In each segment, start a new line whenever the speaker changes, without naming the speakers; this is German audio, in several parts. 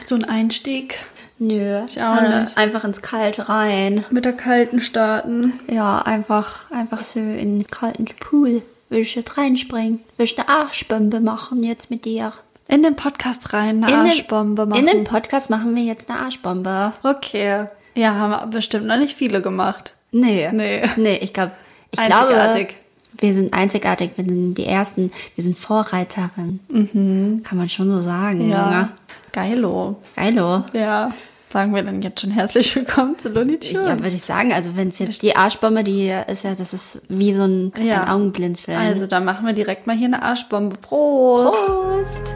Hast du einen Einstieg?
Nö,
Ich auch
äh,
nicht.
einfach ins Kalte rein.
Mit der kalten starten.
Ja, einfach, einfach so in den kalten Pool. Will ich jetzt reinspringen? Will ich eine Arschbombe machen jetzt mit dir?
In den Podcast rein, eine
In den-
Arschbombe machen.
In den Podcast machen wir jetzt eine Arschbombe.
okay. Ja, haben bestimmt noch nicht viele gemacht.
Nee.
Nee.
Nee, ich glaube, ich
Einzigartig.
glaube, wir sind einzigartig, wir sind die Ersten, wir sind Vorreiterin. Mhm. Kann man schon so sagen.
Ja. Geilo.
Geilo.
Ja. Sagen wir dann jetzt schon herzlich willkommen zu Looney Tunes.
ja, würde ich sagen, also wenn es jetzt die Arschbombe, die ist ja, das ist wie so ein,
Ja.
ein Augenblinzeln.
Also, dann machen wir direkt mal hier eine Arschbombe. Prost.
Prost!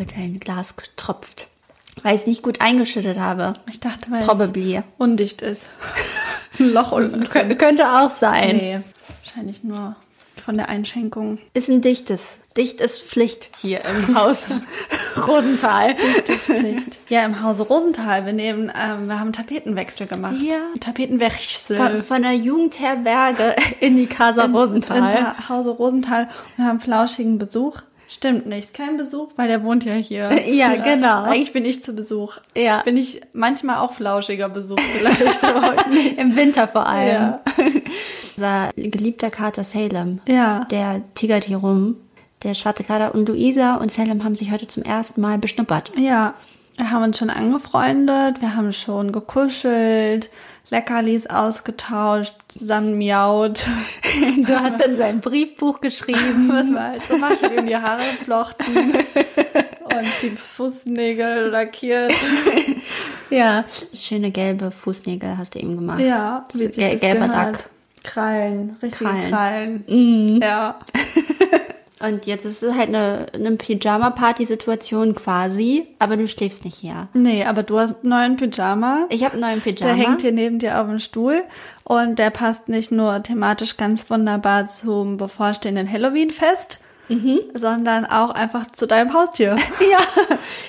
Glaube, dein Glas tropft. Weil ich es nicht gut eingeschüttet habe.
Ich dachte, weil
Probably.
es undicht ist. Ein Loch unten.
Kön könnte auch sein.
Nee, wahrscheinlich nur von der Einschenkung.
Ist ein dichtes. Dicht ist Pflicht hier im Haus Rosenthal.
Pflicht. Ja, im Hause Rosenthal. Wir nehmen, ähm, wir haben einen Tapetenwechsel gemacht.
Ja.
Tapetenwechsel.
Von, von der Jugendherberge in die Casa Rosenthal.
Ins Hause Rosenthal. Wir haben flauschigen Besuch. Stimmt nicht, kein Besuch, weil der wohnt ja hier.
Ja, genau.
Eigentlich bin ich zu Besuch.
Ja.
Bin ich manchmal auch flauschiger Besuch vielleicht, aber heute nicht.
Im Winter vor allem.
Ja.
Unser geliebter Kater Salem,
Ja.
der tigert hier rum. Der schwarze Kater und Luisa und Salem haben sich heute zum ersten Mal beschnuppert.
Ja, wir haben uns schon angefreundet, wir haben schon gekuschelt, Leckerlis ausgetauscht, zusammen miaut.
Du hast in sein Briefbuch geschrieben.
Was man halt so hab ihm die Haare geflochten und die Fußnägel lackiert.
Ja. Schöne gelbe Fußnägel hast du ihm gemacht.
Ja,
Das
wie
gelber
gehört.
Lack.
Krallen, richtige
Krallen.
Krallen.
Mhm.
Ja.
Und jetzt ist es halt eine, eine Pyjama-Party-Situation quasi, aber du schläfst nicht hier.
Nee, aber du hast einen neuen Pyjama.
Ich habe einen neuen Pyjama.
Der hängt hier neben dir auf dem Stuhl und der passt nicht nur thematisch ganz wunderbar zum bevorstehenden Halloween-Fest, sondern auch einfach zu deinem Haustier.
Ja,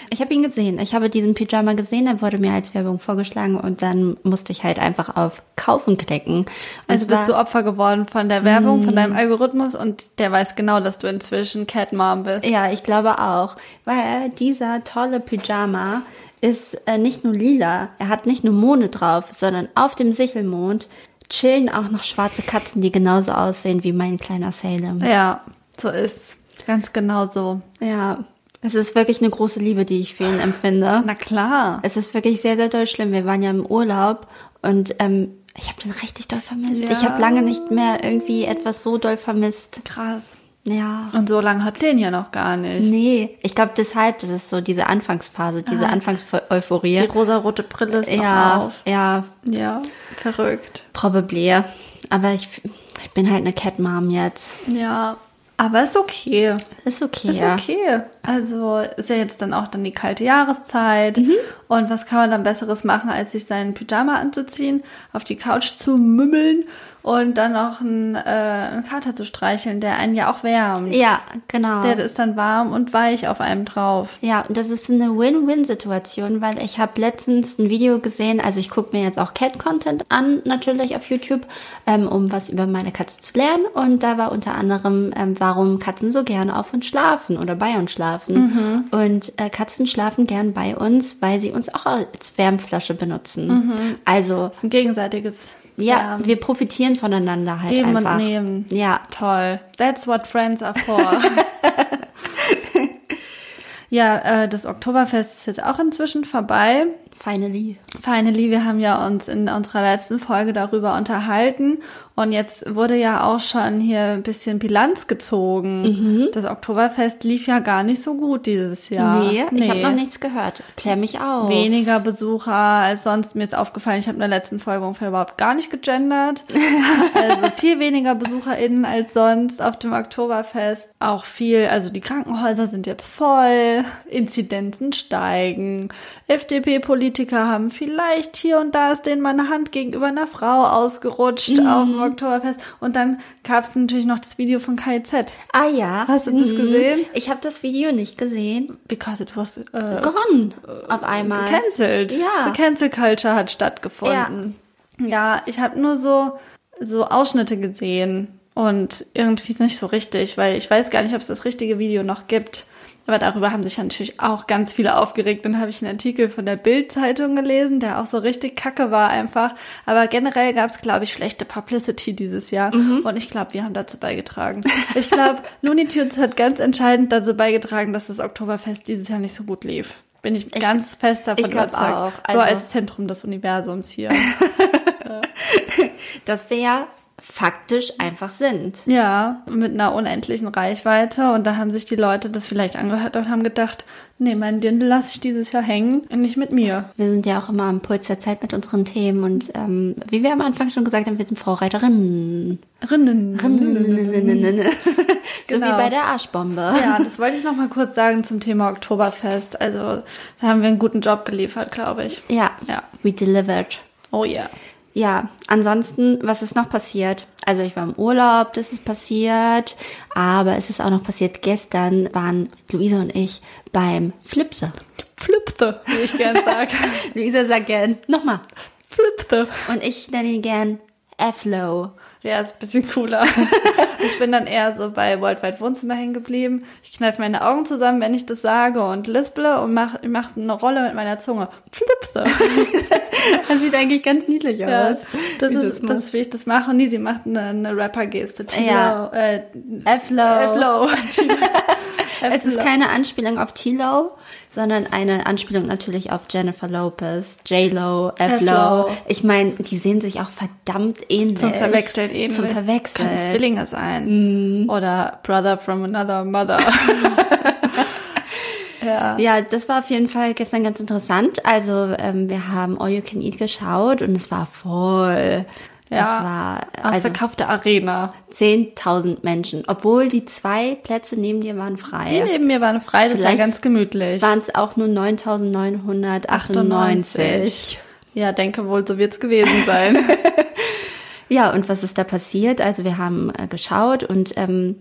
ich habe ihn gesehen. Ich habe diesen Pyjama gesehen, er wurde mir als Werbung vorgeschlagen und dann musste ich halt einfach auf Kaufen klicken. Und
Also bist du Opfer geworden von der Werbung, von deinem Algorithmus und der weiß genau, dass du inzwischen Cat Mom bist.
Ja, ich glaube auch, weil dieser tolle Pyjama ist äh, nicht nur lila, er hat nicht nur Monde drauf, sondern auf dem Sichelmond chillen auch noch schwarze Katzen, die genauso aussehen wie mein kleiner Salem.
Ja, so ist's. Ganz genau so.
Ja, es ist wirklich eine große Liebe, die ich für ihn empfinde.
Na klar.
Es ist wirklich sehr, sehr doll schlimm. Wir waren ja im Urlaub und ähm, ich habe den richtig doll vermisst.
Ja.
Ich habe lange nicht mehr irgendwie etwas so doll vermisst.
Krass.
Ja.
Und so lange habt ihr ihn ja noch gar nicht.
Nee, ich glaube deshalb, das ist so diese Anfangsphase, diese Anfangseuphorie.
Die rosarote Brille ist
Ja,
auf.
ja,
Ja, verrückt.
probably. Aber ich, ich bin halt eine Cat Mom jetzt.
Ja, aber ist okay.
Ist okay.
Ist
ja.
okay. Also ist ja jetzt dann auch dann die kalte Jahreszeit.
Mhm.
Und was kann man dann Besseres machen, als sich seinen Pyjama anzuziehen, auf die Couch zu mümmeln und dann noch einen, äh, einen Kater zu streicheln, der einen ja auch wärmt.
Ja, genau.
Der ist dann warm und weich auf einem drauf.
Ja, und das ist eine Win-Win-Situation, weil ich habe letztens ein Video gesehen, also ich gucke mir jetzt auch Cat-Content an, natürlich auf YouTube, ähm, um was über meine Katze zu lernen. Und da war unter anderem, ähm, warum Katzen so gerne auf uns schlafen oder bei uns schlafen. Und äh, Katzen schlafen gern bei uns, weil sie uns auch als Wärmflasche benutzen. Also,
Das ist ein gegenseitiges
ja,
Wärmen.
wir profitieren voneinander halt
Geben
einfach.
und nehmen.
Ja,
Toll. That's what friends are for. ja, äh, das Oktoberfest ist jetzt auch inzwischen vorbei.
finally.
Finally, wir haben ja uns in unserer letzten Folge darüber unterhalten und jetzt wurde ja auch schon hier ein bisschen Bilanz gezogen.
Mhm.
Das Oktoberfest lief ja gar nicht so gut dieses Jahr.
Nee, ich habe noch nichts gehört. Klär mich auf.
Weniger Besucher als sonst. Mir ist aufgefallen, ich habe in der letzten Folge ungefähr überhaupt gar nicht gegendert. also viel weniger BesucherInnen als sonst auf dem Oktoberfest. Auch viel, also die Krankenhäuser sind jetzt voll, Inzidenzen steigen, FDP-Politiker haben vielleicht hier und da ist denen mal eine Hand gegenüber einer Frau ausgerutscht auf dem Oktoberfest. Und dann gab es natürlich noch das Video von KIZ.
Ah ja.
Hast du das gesehen?
Ich habe das Video nicht gesehen.
Because it was äh,
Gone. Auf einmal.
Cancelled.
Ja.
The Cancel Culture hat stattgefunden. Ja, ich habe nur so, so Ausschnitte gesehen und irgendwie nicht so richtig, weil ich weiß gar nicht, ob es das richtige Video noch gibt. Aber darüber haben sich ja natürlich auch ganz viele aufgeregt. Dann habe ich einen Artikel von der Bild-Zeitung gelesen, der auch so richtig kacke war einfach. Aber generell gab es, glaube ich, schlechte Publicity dieses Jahr. Und ich glaube, wir haben dazu beigetragen. Ich glaube, Looney Tunes hat ganz entscheidend dazu beigetragen, dass das Oktoberfest dieses Jahr nicht so gut lief. Bin ich, ganz fest davon
ich
überzeugt.
auch.
so
Also-
als Zentrum des Universums hier.
Das ja faktisch einfach sind.
Ja, mit einer unendlichen Reichweite. Und da haben sich die Leute das vielleicht angehört und haben gedacht, nee, meinen Dirndl lasse ich dieses Jahr hängen und nicht mit mir.
Wir sind ja auch immer am Puls der Zeit mit unseren Themen und ähm, wie wir am Anfang schon gesagt haben, wir sind Vorreiterinnen.
Rinnen.
so
Genau.
wie bei der Arschbombe.
Ja, das wollte ich noch mal kurz sagen zum Thema Oktoberfest. Also, da haben wir einen guten Job geliefert, glaube ich.
Ja,
Ja.
we delivered.
Oh ja.
Ja, ansonsten, was ist noch passiert? Also ich war im Urlaub, das ist passiert, aber es ist auch noch passiert, gestern waren Luisa und ich beim Flipse.
Flipte, wie ich gern sage.
Luisa sagt gern, nochmal.
Flipte.
Und ich nenne ihn gern F-Low.
Ja, ist ein bisschen cooler. Ich bin dann eher so bei Worldwide Wohnzimmer hängen geblieben. Ich kneife meine Augen zusammen, wenn ich das sage und lisple und mache mach eine Rolle mit meiner Zunge. Flipse.
Das sieht eigentlich ganz niedlich
Ja, das ist,
das
das ist, wie ich das mache. Und Nisi macht eine, eine Rapper-Geste.
Ja.
Äh,
F-Low.
F-Low.
Es ist keine Anspielung auf T-Lo, sondern eine Anspielung natürlich auf Jennifer Lopez, J-Lo, F-Lo. Ich meine, die sehen sich auch verdammt ähnlich.
Zum Verwechseln eben.
Zum Verwechseln.
Können Zwillinge sein. Oder Brother from another mother. ja.
Ja, das war auf jeden Fall gestern ganz interessant. Also ähm, wir haben All You Can Eat geschaut und es war voll. Das
Ja.
war also
Ausverkaufte Arena.
10.000 Menschen. Obwohl die zwei Plätze neben dir waren
Die
frei.
neben mir waren frei, das war
Vielleicht
ganz gemütlich.
Waren es auch nur 9.998.
Ja, denke wohl, so wird's gewesen sein.
Ja, und was ist da passiert? Also wir haben äh, geschaut und ähm,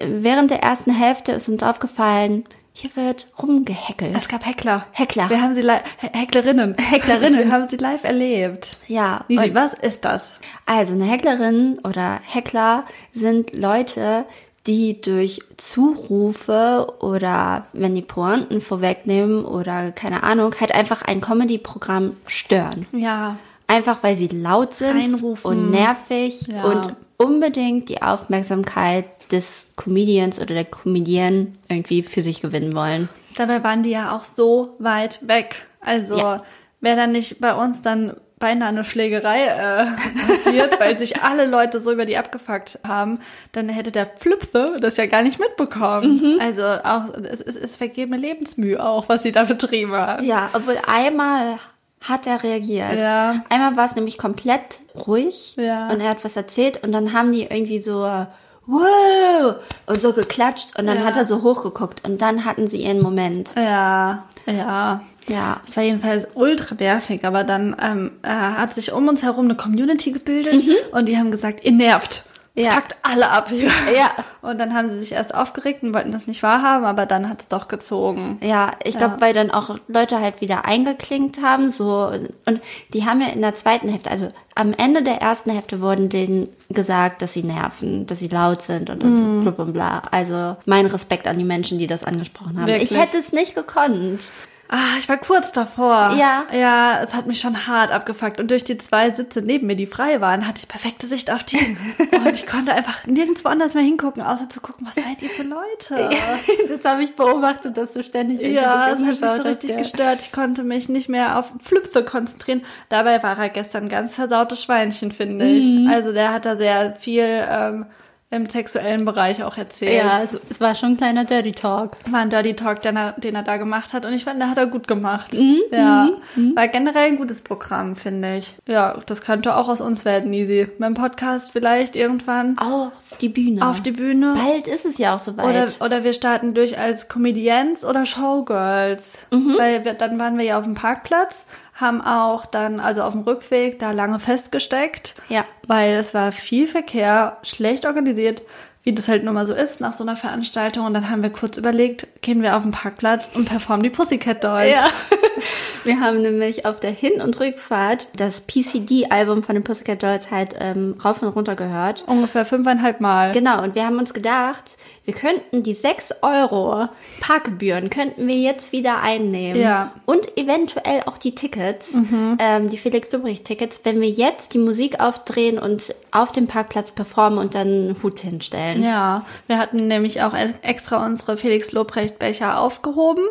während der ersten Hälfte ist uns aufgefallen, hier wird rumgehackelt.
es gab Heckler.
Heckler.
Wir haben sie Hecklerinnen.
Hecklerinnen.
Wir haben sie live erlebt.
ja,
Nisi, was ist das?
Also eine Hecklerin oder Heckler sind Leute, die durch Zurufe oder wenn die Pointen vorwegnehmen oder keine Ahnung, halt einfach ein Comedy-Programm stören.
Ja.
Einfach weil sie laut sind
Reinrufen.
und nervig
Ja.
und unbedingt die Aufmerksamkeit des Comedians oder der Comedian irgendwie für sich gewinnen wollen.
Dabei waren die ja auch so weit weg. Also
Ja.
wäre dann nicht bei uns dann beinahe eine Schlägerei äh, passiert, weil sich alle Leute so über die abgefuckt haben, dann hätte der Flipse das ja gar nicht mitbekommen.
Mhm.
Also auch es, es, es vergebene Lebensmühe auch, was sie da betrieben hat.
Ja, obwohl einmal hat er reagiert.
Ja.
Einmal war es nämlich komplett ruhig
Ja.
und er hat was erzählt und dann haben die irgendwie so wow und so geklatscht und dann
Ja.
hat er so hochgeguckt und dann hatten sie ihren Moment.
Ja, ja.
Ja.
Es war jedenfalls ultra nervig, aber dann ähm, äh, hat sich um uns herum eine Community gebildet und die haben gesagt, ihr nervt.
Ja.
fuckt alle ab hier.
Ja.
Und dann haben sie sich erst aufgeregt und wollten das nicht wahrhaben, aber dann hat es doch gezogen.
Ja, ich glaube,
Ja.
weil dann auch Leute halt wieder eingeklinkt haben, so und die haben ja in der zweiten Hälfte, also am Ende der ersten Hälfte wurden denen gesagt, dass sie nerven, dass sie laut sind und das
Mhm.
bla bla bla. Also mein Respekt an die Menschen, die das angesprochen haben.
Wirklich.
Ich hätte es nicht gekonnt.
Ah, ich war kurz davor.
Ja.
Ja, es hat mich schon hart abgefuckt. Und durch die zwei Sitze neben mir, die frei waren, hatte ich perfekte Sicht auf die. Und ich konnte einfach nirgendwo anders mehr hingucken, außer zu gucken, was seid ihr für Leute?
das habe ich beobachtet, dass du ständig
Ja, das hat mich so richtig gestört. Ich konnte mich nicht mehr auf Flüpfe konzentrieren. Dabei war er gestern ein ganz versautes Schweinchen, finde ich. Also der hat da sehr viel ähm, im sexuellen Bereich auch erzählt.
Ja, es, es war schon ein kleiner Dirty Talk.
War ein Dirty Talk, den er, den er da gemacht hat. Und ich fand, der hat er gut gemacht. Ja. War generell ein gutes Programm, finde ich. Ja, das könnte auch aus uns werden, Easy. Beim Podcast vielleicht irgendwann
Auf die Bühne.
auf die Bühne.
Bald ist es ja auch soweit.
Oder, oder wir starten durch als Comedians oder Showgirls. Weil wir, dann waren wir ja auf dem Parkplatz, haben auch dann, also auf dem Rückweg, da lange festgesteckt.
Ja.
Weil es war viel Verkehr, schlecht organisiert, wie das halt nun mal so ist nach so einer Veranstaltung. Und dann haben wir kurz überlegt, gehen wir auf den Parkplatz und performen die Pussycat Dolls.
Ja. Wir haben nämlich auf der Hin- und Rückfahrt das PCD-Album von den Pussycat Dolls halt ähm, rauf und runter gehört.
Ungefähr fünfeinhalb Mal.
Genau, und wir haben uns gedacht, wir könnten die 6 Euro Parkgebühren könnten wir jetzt wieder einnehmen.
Ja.
Und eventuell auch die Tickets, ähm, die Felix-Lobrecht-Tickets, wenn wir jetzt die Musik aufdrehen und auf dem Parkplatz performen und dann einen Hut hinstellen.
Ja, wir hatten nämlich auch extra unsere Felix Lobrecht Becher aufgehoben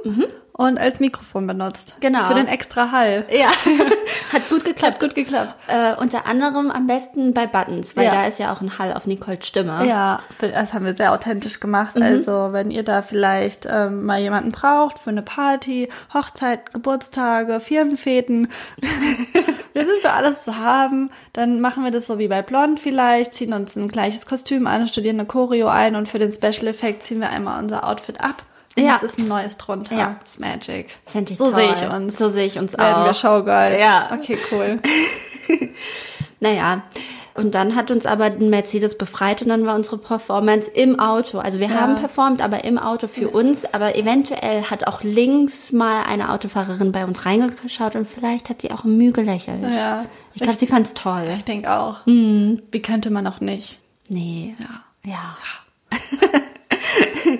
und als Mikrofon benutzt.
Genau.
Für den extra Hall.
Ja, hat gut geklappt.
Hat gut geklappt.
Äh, unter anderem am besten bei Buttons, weil
Ja.
da ist ja auch ein Hall auf Nicoles Stimme.
Ja, das haben wir sehr authentisch gemacht. Also, wenn ihr da vielleicht ähm, mal jemanden braucht für eine Party, Hochzeit, Geburtstage, Firmenfeten, wir sind für alles zu haben, dann machen wir das so wie bei Blond vielleicht, ziehen uns ein gleiches Kostüm an, studieren eine Choreo ein und für den Special Effekt ziehen wir einmal unser Outfit ab. Und
Ja.
Das ist ein neues drunter.
Ja.
Das ist Magic.
Fänd ich
so sehe ich uns.
So sehe ich uns
Werden wir
auch.
Showgirls.
Ja.
Okay, cool.
Naja, und dann hat uns aber ein Mercedes befreit und dann war unsere Performance im Auto. Also wir
Ja.
haben performt, aber im Auto für uns. Aber eventuell hat auch links mal eine Autofahrerin bei uns reingeschaut und vielleicht hat sie auch Mühe gelächelt.
Ja.
Ich glaube, sie fand's toll.
Ich denke auch. Wie könnte man auch nicht?
Nee.
Ja.
Ja.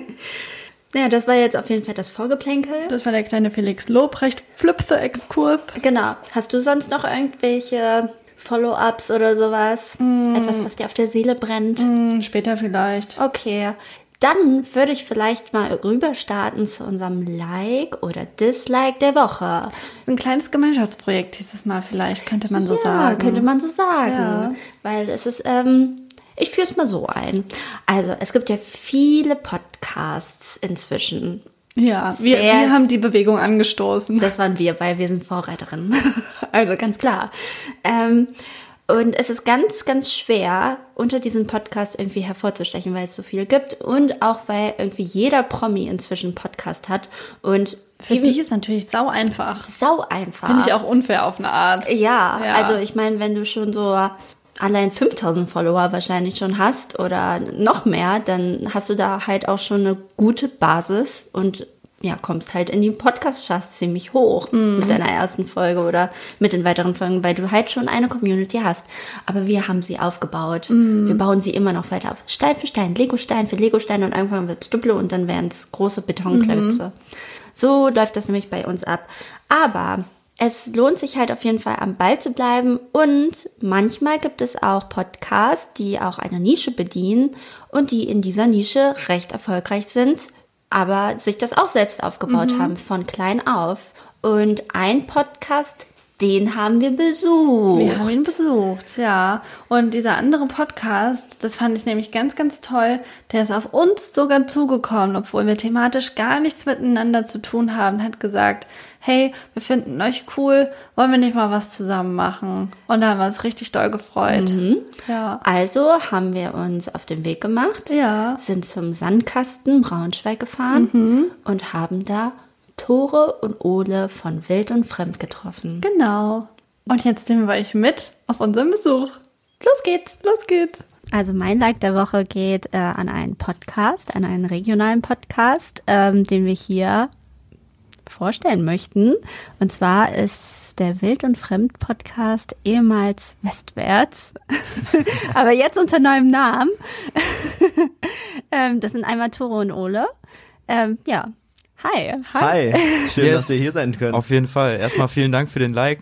naja, das war jetzt auf jeden Fall das Vorgeplänkel.
Das war der kleine Felix Lobrecht Flüpfe-Exkurs.
Genau. Hast du sonst noch irgendwelche Follow-ups oder sowas? Etwas, was dir auf der Seele brennt?
Hm, später vielleicht.
Okay. Dann würde ich vielleicht mal rüberstarten zu unserem Like oder Dislike der Woche.
Ein kleines Gemeinschaftsprojekt dieses Mal vielleicht, könnte man so
ja,
sagen.
könnte man so sagen.
Ja.
Weil es ist, ähm, ich führe es mal so ein. Also, es gibt ja viele Podcasts inzwischen.
Ja, wir,
Sehr-
wir haben die Bewegung angestoßen.
Das waren wir, weil wir sind Vorreiterinnen. also ganz klar. Ähm, und es ist ganz, ganz schwer, unter diesem Podcast irgendwie hervorzustechen, weil es so viel gibt und auch weil irgendwie jeder Promi inzwischen Podcast hat und
Für dich ist natürlich sau einfach.
sau einfach.
Finde ich auch unfair auf eine Art.
Ja,
Ja.
also ich meine, wenn du schon so allein 5000 Follower wahrscheinlich schon hast oder noch mehr, dann hast du da halt auch schon eine gute Basis und ja, kommst halt in die Podcast-Charts ziemlich hoch mit deiner ersten Folge oder mit den weiteren Folgen, weil du halt schon eine Community hast. Aber wir haben sie aufgebaut. Wir bauen sie immer noch weiter auf. Stein für Stein, Lego-Stein für Lego-Stein und irgendwann wird's Duplo und dann wären es große Betonklötze. So läuft das nämlich bei uns ab. Aber es lohnt sich halt auf jeden Fall am Ball zu bleiben und manchmal gibt es auch Podcasts, die auch eine Nische bedienen und die in dieser Nische recht erfolgreich sind, aber sich das auch selbst aufgebaut haben von klein auf. Und ein Podcast, den haben wir besucht.
Wir haben ihn besucht, ja. Und dieser andere Podcast, das fand ich nämlich ganz, ganz toll, der ist auf uns sogar zugekommen, obwohl wir thematisch gar nichts miteinander zu tun haben, hat gesagt, hey, wir finden euch cool, wollen wir nicht mal was zusammen machen? Und da haben wir uns richtig doll gefreut. Ja.
Also haben wir uns auf den Weg gemacht,
Ja.
sind zum Sandkasten Braunschweig gefahren und haben da Tore und Ole von Wild und Fremd getroffen.
Genau. Und jetzt nehmen wir euch mit auf unseren Besuch. Los geht's, los geht's.
Also mein Like der Woche geht äh, an einen Podcast, an einen regionalen Podcast, ähm, den wir hier vorstellen möchten. Und zwar ist der Wild und Fremd Podcast ehemals Westwärts, aber jetzt unter neuem Namen. ähm, das sind einmal Tore und Ole. Ähm, ja, hi.
Hi, schön,
Yes.
dass wir hier sein können.
Auf jeden Fall. Erstmal vielen Dank für den Like.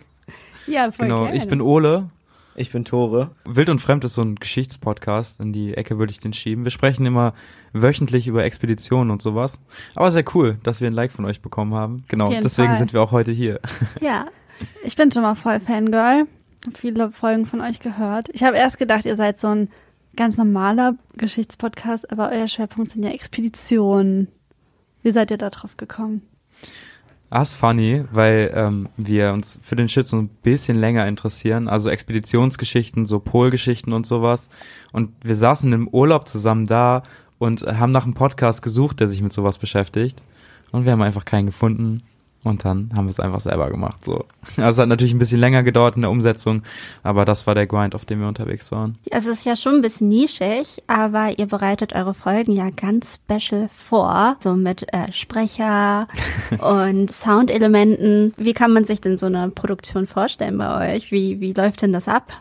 Ja, voll
genau.
gerne.
Ich bin Ole.
Ich bin Tore.
Wild und Fremd ist so ein Geschichtspodcast. In die Ecke würde ich den schieben. Wir sprechen immer wöchentlich über Expeditionen und sowas. Aber sehr cool, dass wir ein Like von euch bekommen haben. Genau.
Auf jeden
Deswegen
Fall.
sind wir auch heute hier.
Ja,
Ich bin schon mal voll Fangirl. Hab viele Folgen von euch gehört. Ich habe erst gedacht, ihr seid so ein ganz normaler Geschichtspodcast, aber euer Schwerpunkt sind ja Expeditionen. Wie seid ihr da drauf gekommen?
Ah, ist funny, weil ähm, wir uns für den Shit so ein bisschen länger interessieren. Also Expeditionsgeschichten, so Polgeschichten und sowas. Und wir saßen im Urlaub zusammen da und haben nach einem Podcast gesucht, der sich mit sowas beschäftigt. Und wir haben einfach keinen gefunden. Und dann haben wir es einfach selber gemacht. So. Also es hat natürlich ein bisschen länger gedauert in der Umsetzung, aber das war der Grind, auf dem wir unterwegs waren.
Es ist ja schon ein bisschen nischig, aber ihr bereitet eure Folgen ja ganz special vor, so mit äh, Sprecher und Soundelementen. Wie kann man sich denn so eine Produktion vorstellen bei euch? Wie, wie läuft denn das ab?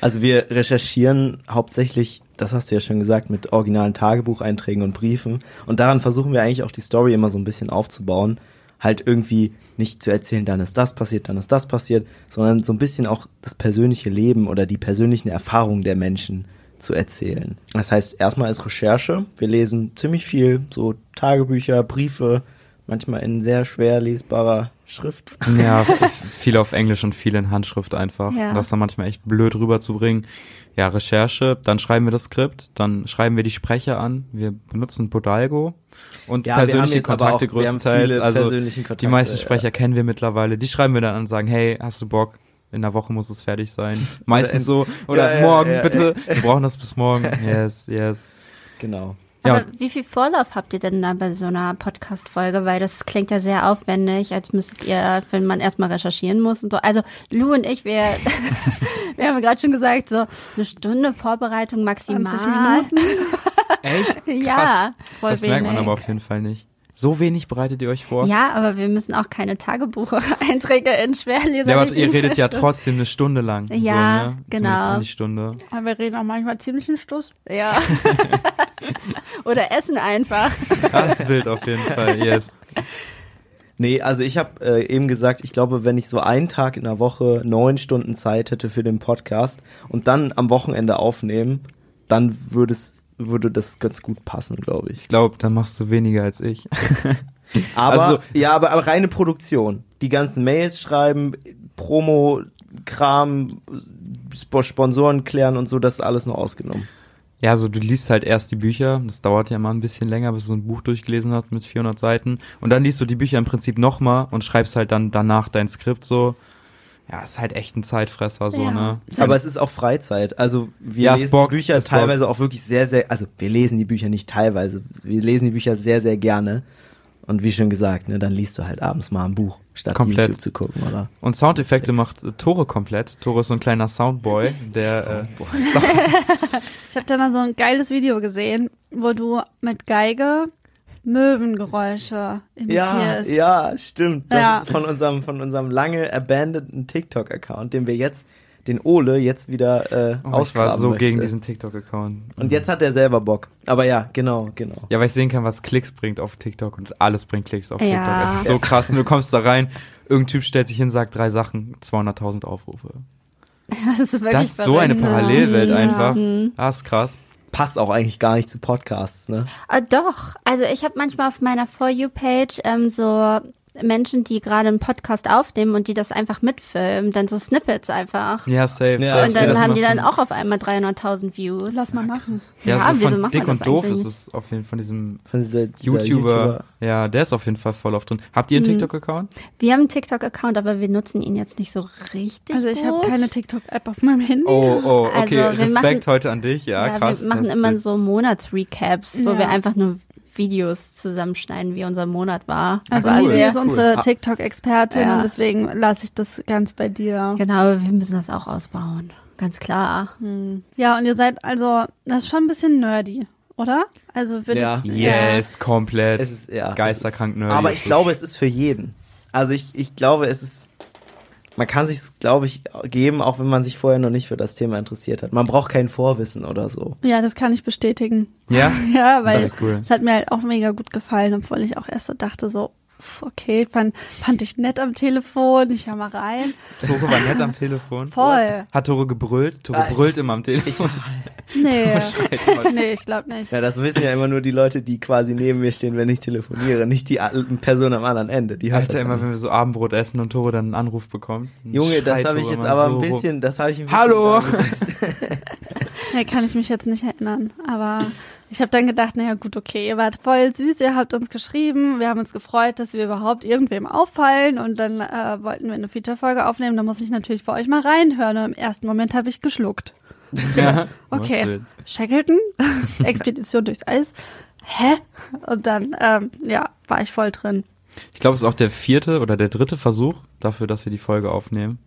Also wir recherchieren hauptsächlich, das hast du ja schon gesagt, mit originalen Tagebucheinträgen und Briefen. Und daran versuchen wir eigentlich auch die Story immer so ein bisschen aufzubauen. Halt irgendwie nicht zu erzählen, dann ist das passiert, dann ist das passiert, sondern so ein bisschen auch das persönliche Leben oder die persönlichen Erfahrungen der Menschen zu erzählen. Das heißt, erstmal ist Recherche. Wir lesen ziemlich viel, so Tagebücher, Briefe, manchmal in sehr schwer lesbarer Schrift.
Ja, viel auf Englisch und viel in Handschrift einfach.
Ja.
Das ist dann manchmal echt blöd rüberzubringen. Ja, Recherche, dann schreiben wir das Skript, dann schreiben wir die Sprecher an. Wir benutzen Podalgo und
Ja,
persönliche Kontakte
auch-
größtenteils. Also
persönliche
die
Kontakte,
meisten
ja.
Sprecher kennen wir mittlerweile. Die schreiben wir dann an und sagen, hey, hast du Bock? In der Woche muss es fertig sein. Meistens so. Oder
Ja, ja,
morgen,
ja,
bitte. Wir brauchen das bis morgen. Yes, yes.
Genau.
Ja.
Aber wie viel Vorlauf habt ihr denn da bei so einer Podcast-Folge? Weil das klingt ja sehr aufwendig, als müsstet ihr, wenn man erstmal recherchieren muss und so. Also Lou und ich, wir, wir haben gerade schon gesagt, so eine Stunde Vorbereitung maximal.
20 Minuten.
Echt?
Ja,
Voll
Das merkt man
wenig.
aber auf jeden Fall nicht. So wenig bereitet ihr euch vor?
Ja, aber wir müssen auch keine Tagebucheinträge in Schwerleser.
Ja, aber ihr redet ja trotzdem eine Stunde lang.
Ja,
so, ne?
genau.
Eine Stunde.
Aber wir reden auch manchmal ziemlich einen Stuss.
Ja. Oder essen einfach.
Das wild auf jeden Fall, yes.
Nee, also ich habe äh, eben gesagt, ich glaube, wenn ich so einen Tag in der Woche neun Stunden Zeit hätte für den Podcast und dann am Wochenende aufnehmen, dann würde es würde das ganz gut passen, glaube ich.
Ich glaube, dann machst du weniger als ich.
Aber
Also-
ja, aber, aber reine Produktion, die ganzen Mails schreiben, Promo, Kram, Sp Sponsoren klären und so, das ist alles noch ausgenommen.
Ja, also du liest halt erst die Bücher, das dauert ja mal ein bisschen länger, bis du so ein Buch durchgelesen hast mit 400 Seiten und dann liest du die Bücher im Prinzip nochmal und schreibst halt dann danach dein Skript so. Ja, ist halt echt ein Zeitfresser so,
Ja.
ne?
Aber es ist auch Freizeit. Also wir
Ja, es
lesen
bockt,
die Bücher
es bockt.
teilweise auch wirklich sehr, sehr, also wir lesen die Bücher nicht teilweise, wir lesen die Bücher sehr, sehr gerne. Und wie schon gesagt, ne, dann liest du halt abends mal ein Buch, statt
Komplett.
YouTube zu gucken, oder?
Und Soundeffekte macht äh, Tore komplett. Tore ist so ein kleiner Soundboy, der äh,
Ich habe da mal so ein geiles Video gesehen, wo du mit Geige Möwengeräusche
Ja,
imitierst.
ja, stimmt. Das
Ja.
ist von unserem, von unserem lange abandoneden TikTok-Account, den wir jetzt, den Ole jetzt wieder äh,
oh, ich war so
möchte.
gegen diesen TikTok-Account.
Und jetzt hat er selber Bock. Aber ja, genau, genau.
Ja, weil ich sehen kann, was Klicks bringt auf TikTok und alles bringt Klicks auf
Ja.
TikTok. Es ist so krass. Und du kommst da rein, irgendein Typ stellt sich hin, sagt drei Sachen, 200.000 Aufrufe.
Das ist wirklich
Das ist so eine. Parallelwelt
Ja.
einfach. Das ist krass.
Passt auch eigentlich gar nicht zu Podcasts, ne?
Ah, doch, also ich habe manchmal auf meiner For You-Page ähm, so Menschen, die gerade einen Podcast aufnehmen und die das einfach mitfilmen, dann so Snippets einfach.
Ja, safe.
Ja,
safe.
und dann haben die dann auch auf einmal 300.000 Views.
Lass mal machen.
Ja,
Ja,
so
wieso macht
Dick und Doof ist es auf jeden Fall von diesem
Von dieser, dieser
YouTuber. Ja, der ist auf jeden Fall voll oft drin. Habt ihr einen TikTok-Account?
Wir haben einen TikTok-Account, aber wir nutzen ihn jetzt nicht so richtig
Also ich habe keine TikTok-App auf meinem Handy.
Oh, oh, okay.
Also, wir
Respekt
machen-
heute an dich. Ja,
Ja,
krass.
wir machen immer so Monatsrecaps, wo
Ja.
wir einfach nur Videos zusammenschneiden, wie unser Monat war.
Also
Ah, cool.
Lili ist
Cool.
unsere
Ah.
TikTok-Expertin
Ja.
und deswegen lasse ich das ganz bei dir.
Genau, wir müssen das auch ausbauen. Ganz klar.
Ja, und ihr seid also, das ist schon ein bisschen nerdy, oder? Also würde
Ja.
Yes, komplett.
Es ist, ja.
Geisterkrank
es
nerdy.
Aber ich glaube, es ist für jeden. Also ich, ich glaube, es ist, man kann sich glaube ich, geben, auch wenn man sich vorher noch nicht für das Thema interessiert hat. Man braucht kein Vorwissen oder so.
Ja, das kann ich bestätigen.
Ja?
Ja, weil
Das ist cool.
es hat mir halt auch mega gut gefallen, obwohl ich auch erst so dachte, so, okay, fand, fand ich nett am Telefon, ich hör mal rein.
Tore war nett am Telefon.
Voll.
Hat Tore gebrüllt? Tore
ich-
brüllt immer am Telefon.
Nee,
Schreit immer.
nee, ich glaube nicht.
Ja, das wissen ja immer nur die Leute, die quasi neben mir stehen, wenn ich telefoniere, nicht die Person am anderen Ende. Die hört
Alter,
das
immer wenn wir so Abendbrot essen und Tore dann einen Anruf bekommen. dann
Junge, das habe ich jetzt aber
so
ein bisschen, das habe ich ein bisschen.
Hallo!
Nee, kann ich mich jetzt nicht erinnern. Aber ich habe dann gedacht, naja gut, okay, ihr wart voll süß, ihr habt uns geschrieben, wir haben uns gefreut, dass wir überhaupt irgendwem auffallen und dann äh, wollten wir eine Feature-Folge aufnehmen, da muss ich natürlich bei euch mal reinhören und im ersten Moment habe ich geschluckt.
Ja,
Okay. Shackleton, Expedition durchs Eis. Hä? Und dann, ähm, ja, war ich voll drin.
Ich glaube, es ist auch der vierte oder der dritte Versuch dafür, dass wir die Folge aufnehmen.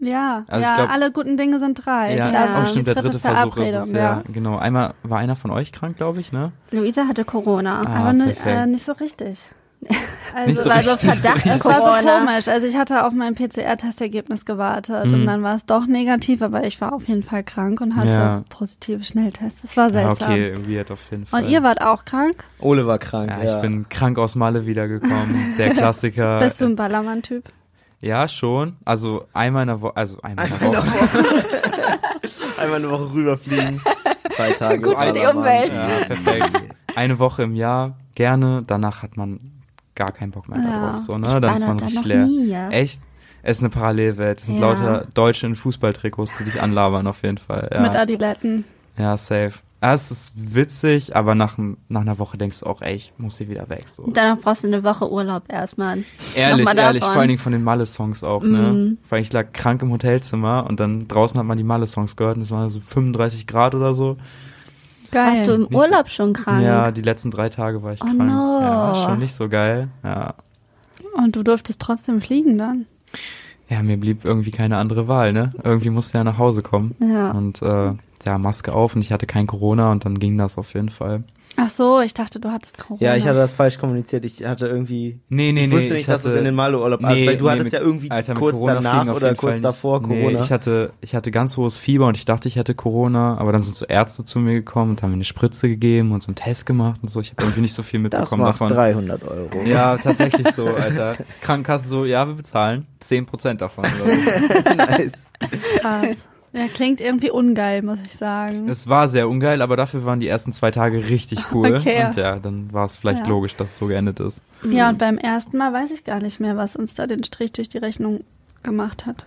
Ja,
Also
ja,
glaub-
alle guten Dinge sind drei.
Ja,
ja.
das
auch
ist
stimmt, der dritte Versuch ist es,
Verabredung,
ja. Genau. Einmal war einer von euch krank, glaube ich, ne?
Luisa hatte Corona.
Ah,
Aber ne, äh, nicht so richtig. Also,
Nicht so
war so
richtig,
Verdacht
Es war so
Corona.
komisch. Also ich hatte auf mein PCR-Testergebnis gewartet
Mhm.
und dann war es doch negativ, aber ich war auf jeden Fall krank und hatte
Ja.
positive Schnelltests. Das war
Ja,
seltsam.
okay, irgendwie hat auf jeden Fall.
Und ihr wart auch krank?
Ole war krank.
ja,
Ja,
ich bin krank aus Malle wiedergekommen. Der Klassiker.
Bist du ein Ballermann-Typ?
Ja, schon. Also einmal in der Woche, also einmal in der Woche.
Einmal eine Woche rüberfliegen. Zwei Tage.
Gut für die. Umwelt.
Ja, perfekt. Eine Woche im Jahr, gerne. Danach hat man gar keinen Bock mehr
Ja.
darauf. So, ne? Dann ist man richtig leer.
nie.
Echt? Es ist eine Parallelwelt. Es sind
Ja.
lauter Deutsche in Fußballtrikots, die dich anlabern auf jeden Fall. Ja,
Mit Adiletten.
ja safe. Ja, es ist witzig, aber nach, nach einer Woche denkst du auch, ey, ich muss hier wieder weg. So.
Und danach brauchst du eine Woche Urlaub erstmal.
Ehrlich, ehrlich,
davon.
vor allen Dingen von den Malle-Songs auch, ne?
Mhm.
Vor allem, ich lag krank im Hotelzimmer und dann draußen hat man die Malle-Songs gehört und es waren so 35 Grad oder so.
Geil.
Warst du im
Nicht so-
Urlaub schon krank?
Ja, die letzten drei Tage war ich
Oh
krank.
no.
Ja, schon nicht so geil. Ja.
Und du durftest trotzdem fliegen dann?
ja, mir blieb irgendwie keine andere Wahl, ne? Irgendwie musste ja nach Hause kommen.
Ja.
Und äh, ja, Maske auf und ich hatte kein Corona und dann ging das auf jeden Fall.
Ach so, ich dachte, du hattest Corona.
Ja, ich hatte das falsch kommuniziert. Ich hatte irgendwie.
Nee, nee,
ich
nee.
wusste nicht,
ich
dass
hatte,
es in den Malle-Urlaub
Nee,
weil du
nee,
hattest
mit-
ja irgendwie
Alter,
kurz
Corona
danach oder kurz davor
nicht.
Corona.
Nee, ich hatte, ich hatte ganz hohes Fieber und ich dachte, ich hätte Corona, aber dann sind so Ärzte zu mir gekommen und haben mir eine Spritze gegeben und so einen Test gemacht und so. Ich habe irgendwie nicht so viel
das
mitbekommen
macht
davon.
300 Euro.
Ja, tatsächlich so, Alter. Krankenkasse so, ja, wir bezahlen 10% davon.
Nice.
Krass. Ja, klingt irgendwie ungeil, muss ich sagen.
es war sehr ungeil, aber dafür waren die ersten zwei Tage richtig cool.
Okay.
Und ja, dann war es vielleicht
Ja.
logisch, dass es so geendet ist.
Ja, und beim ersten Mal weiß ich gar nicht mehr, was uns da den Strich durch die Rechnung gemacht hat.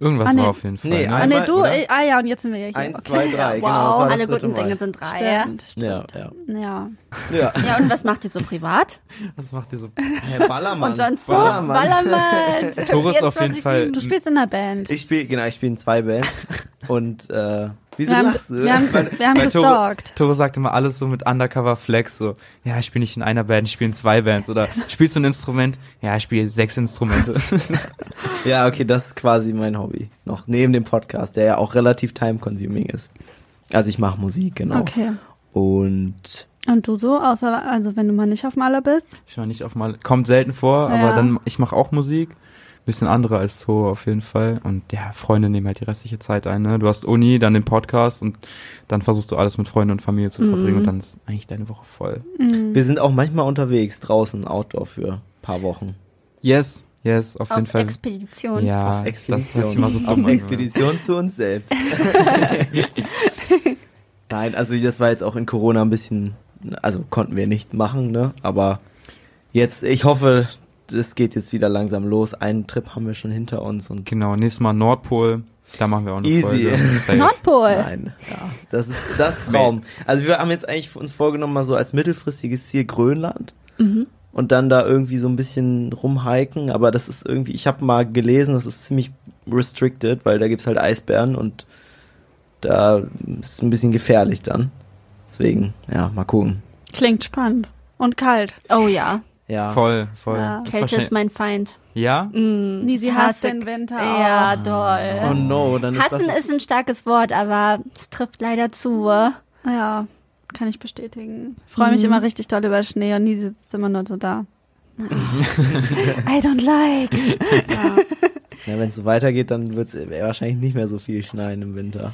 Irgendwas
Ah, nee.
war auf jeden Fall.
Nee,
ne?
Ah,
Einmal,
nee, du,
oder?
äh, ah ja, und jetzt sind wir ja hier.
Eins,
okay.
zwei, drei,
ja,
genau,
wow.
das war
Alle guten
Mal.
Dinge sind drei.
Stimmt, stimmt.
Ja, ja.
Ja.
Ja.
Ja, und was macht ihr so privat?
Was macht ihr so?
Herr Ballermann.
Und sonst so?
Ballermann.
Ballermann.
Tore ist auf jeden
24/7.
Fall.
Du spielst in einer Band.
Ich spiele, genau, ich spiele in zwei Bands. Und, äh, wieso
wir haben,
lachst du?
wir haben, wir haben
Weil Tore,
gestalkt.
Tore sagt immer alles so mit Undercover Flex, so, ja, ich spiele nicht in einer Band, ich spiele in zwei Bands. Oder spielst du ein Instrument? Ja, ich spiele sechs Instrumente.
Ja, okay, das ist quasi mein Hobby. Noch neben dem Podcast, der ja auch relativ time-consuming ist. Also ich mache Musik, genau.
Okay.
Und
Und du so, außer, also wenn du mal nicht auf Maler bist?
ich war nicht auf mal, kommt selten vor, aber
Ja.
dann, ich mache auch Musik. Bisschen andere als Tore auf jeden Fall. Und ja, Freunde nehmen halt die restliche Zeit ein. Ne? Du hast Uni, dann den Podcast und dann versuchst du alles mit Freunden und Familie zu verbringen
Mhm.
und dann ist eigentlich deine Woche voll.
wir sind auch manchmal unterwegs draußen, Outdoor für ein paar Wochen.
Yes, yes, auf, jeden
Auf
Fall.
Expedition.
Ja,
auf
das
Expedition.
sich immer so
auf. Expedition zu uns selbst. Nein, also das war jetzt auch in Corona ein bisschen, also konnten wir nicht machen, ne? Aber jetzt, ich hoffe, es geht jetzt wieder langsam los. Einen Trip haben wir schon hinter uns und
Genau, nächstes Mal Nordpol. Da machen wir auch eine
Easy.
Folge.
Nordpol.
Nein, ja, das ist das Traum. Also wir haben jetzt eigentlich uns vorgenommen, mal so als mittelfristiges Ziel Grönland
Mhm.
und dann da irgendwie so ein bisschen rumhiken, aber das ist irgendwie, ich habe mal gelesen, das ist ziemlich restricted, weil da gibt's halt Eisbären und da ist es ein bisschen gefährlich dann. Deswegen, ja, mal gucken.
Klingt spannend. Und kalt.
Oh ja,
Ja.
Voll, voll.
Ja.
Kälte
wahrscheinlich-
ist mein Feind.
ja?
Mm,
Nisi
ich
hasst den Winter.
Ja,
Oh
toll.
no, dann ist
Hassen
das
ist ein starkes Wort, aber es trifft leider zu.
Ja, kann ich bestätigen. Ich freue mich
Mhm.
immer richtig doll über Schnee und nie sitzt immer nur so da. I don't like. Ja.
ja, wenn es so weitergeht, dann wird es wahrscheinlich nicht mehr so viel schneien im Winter.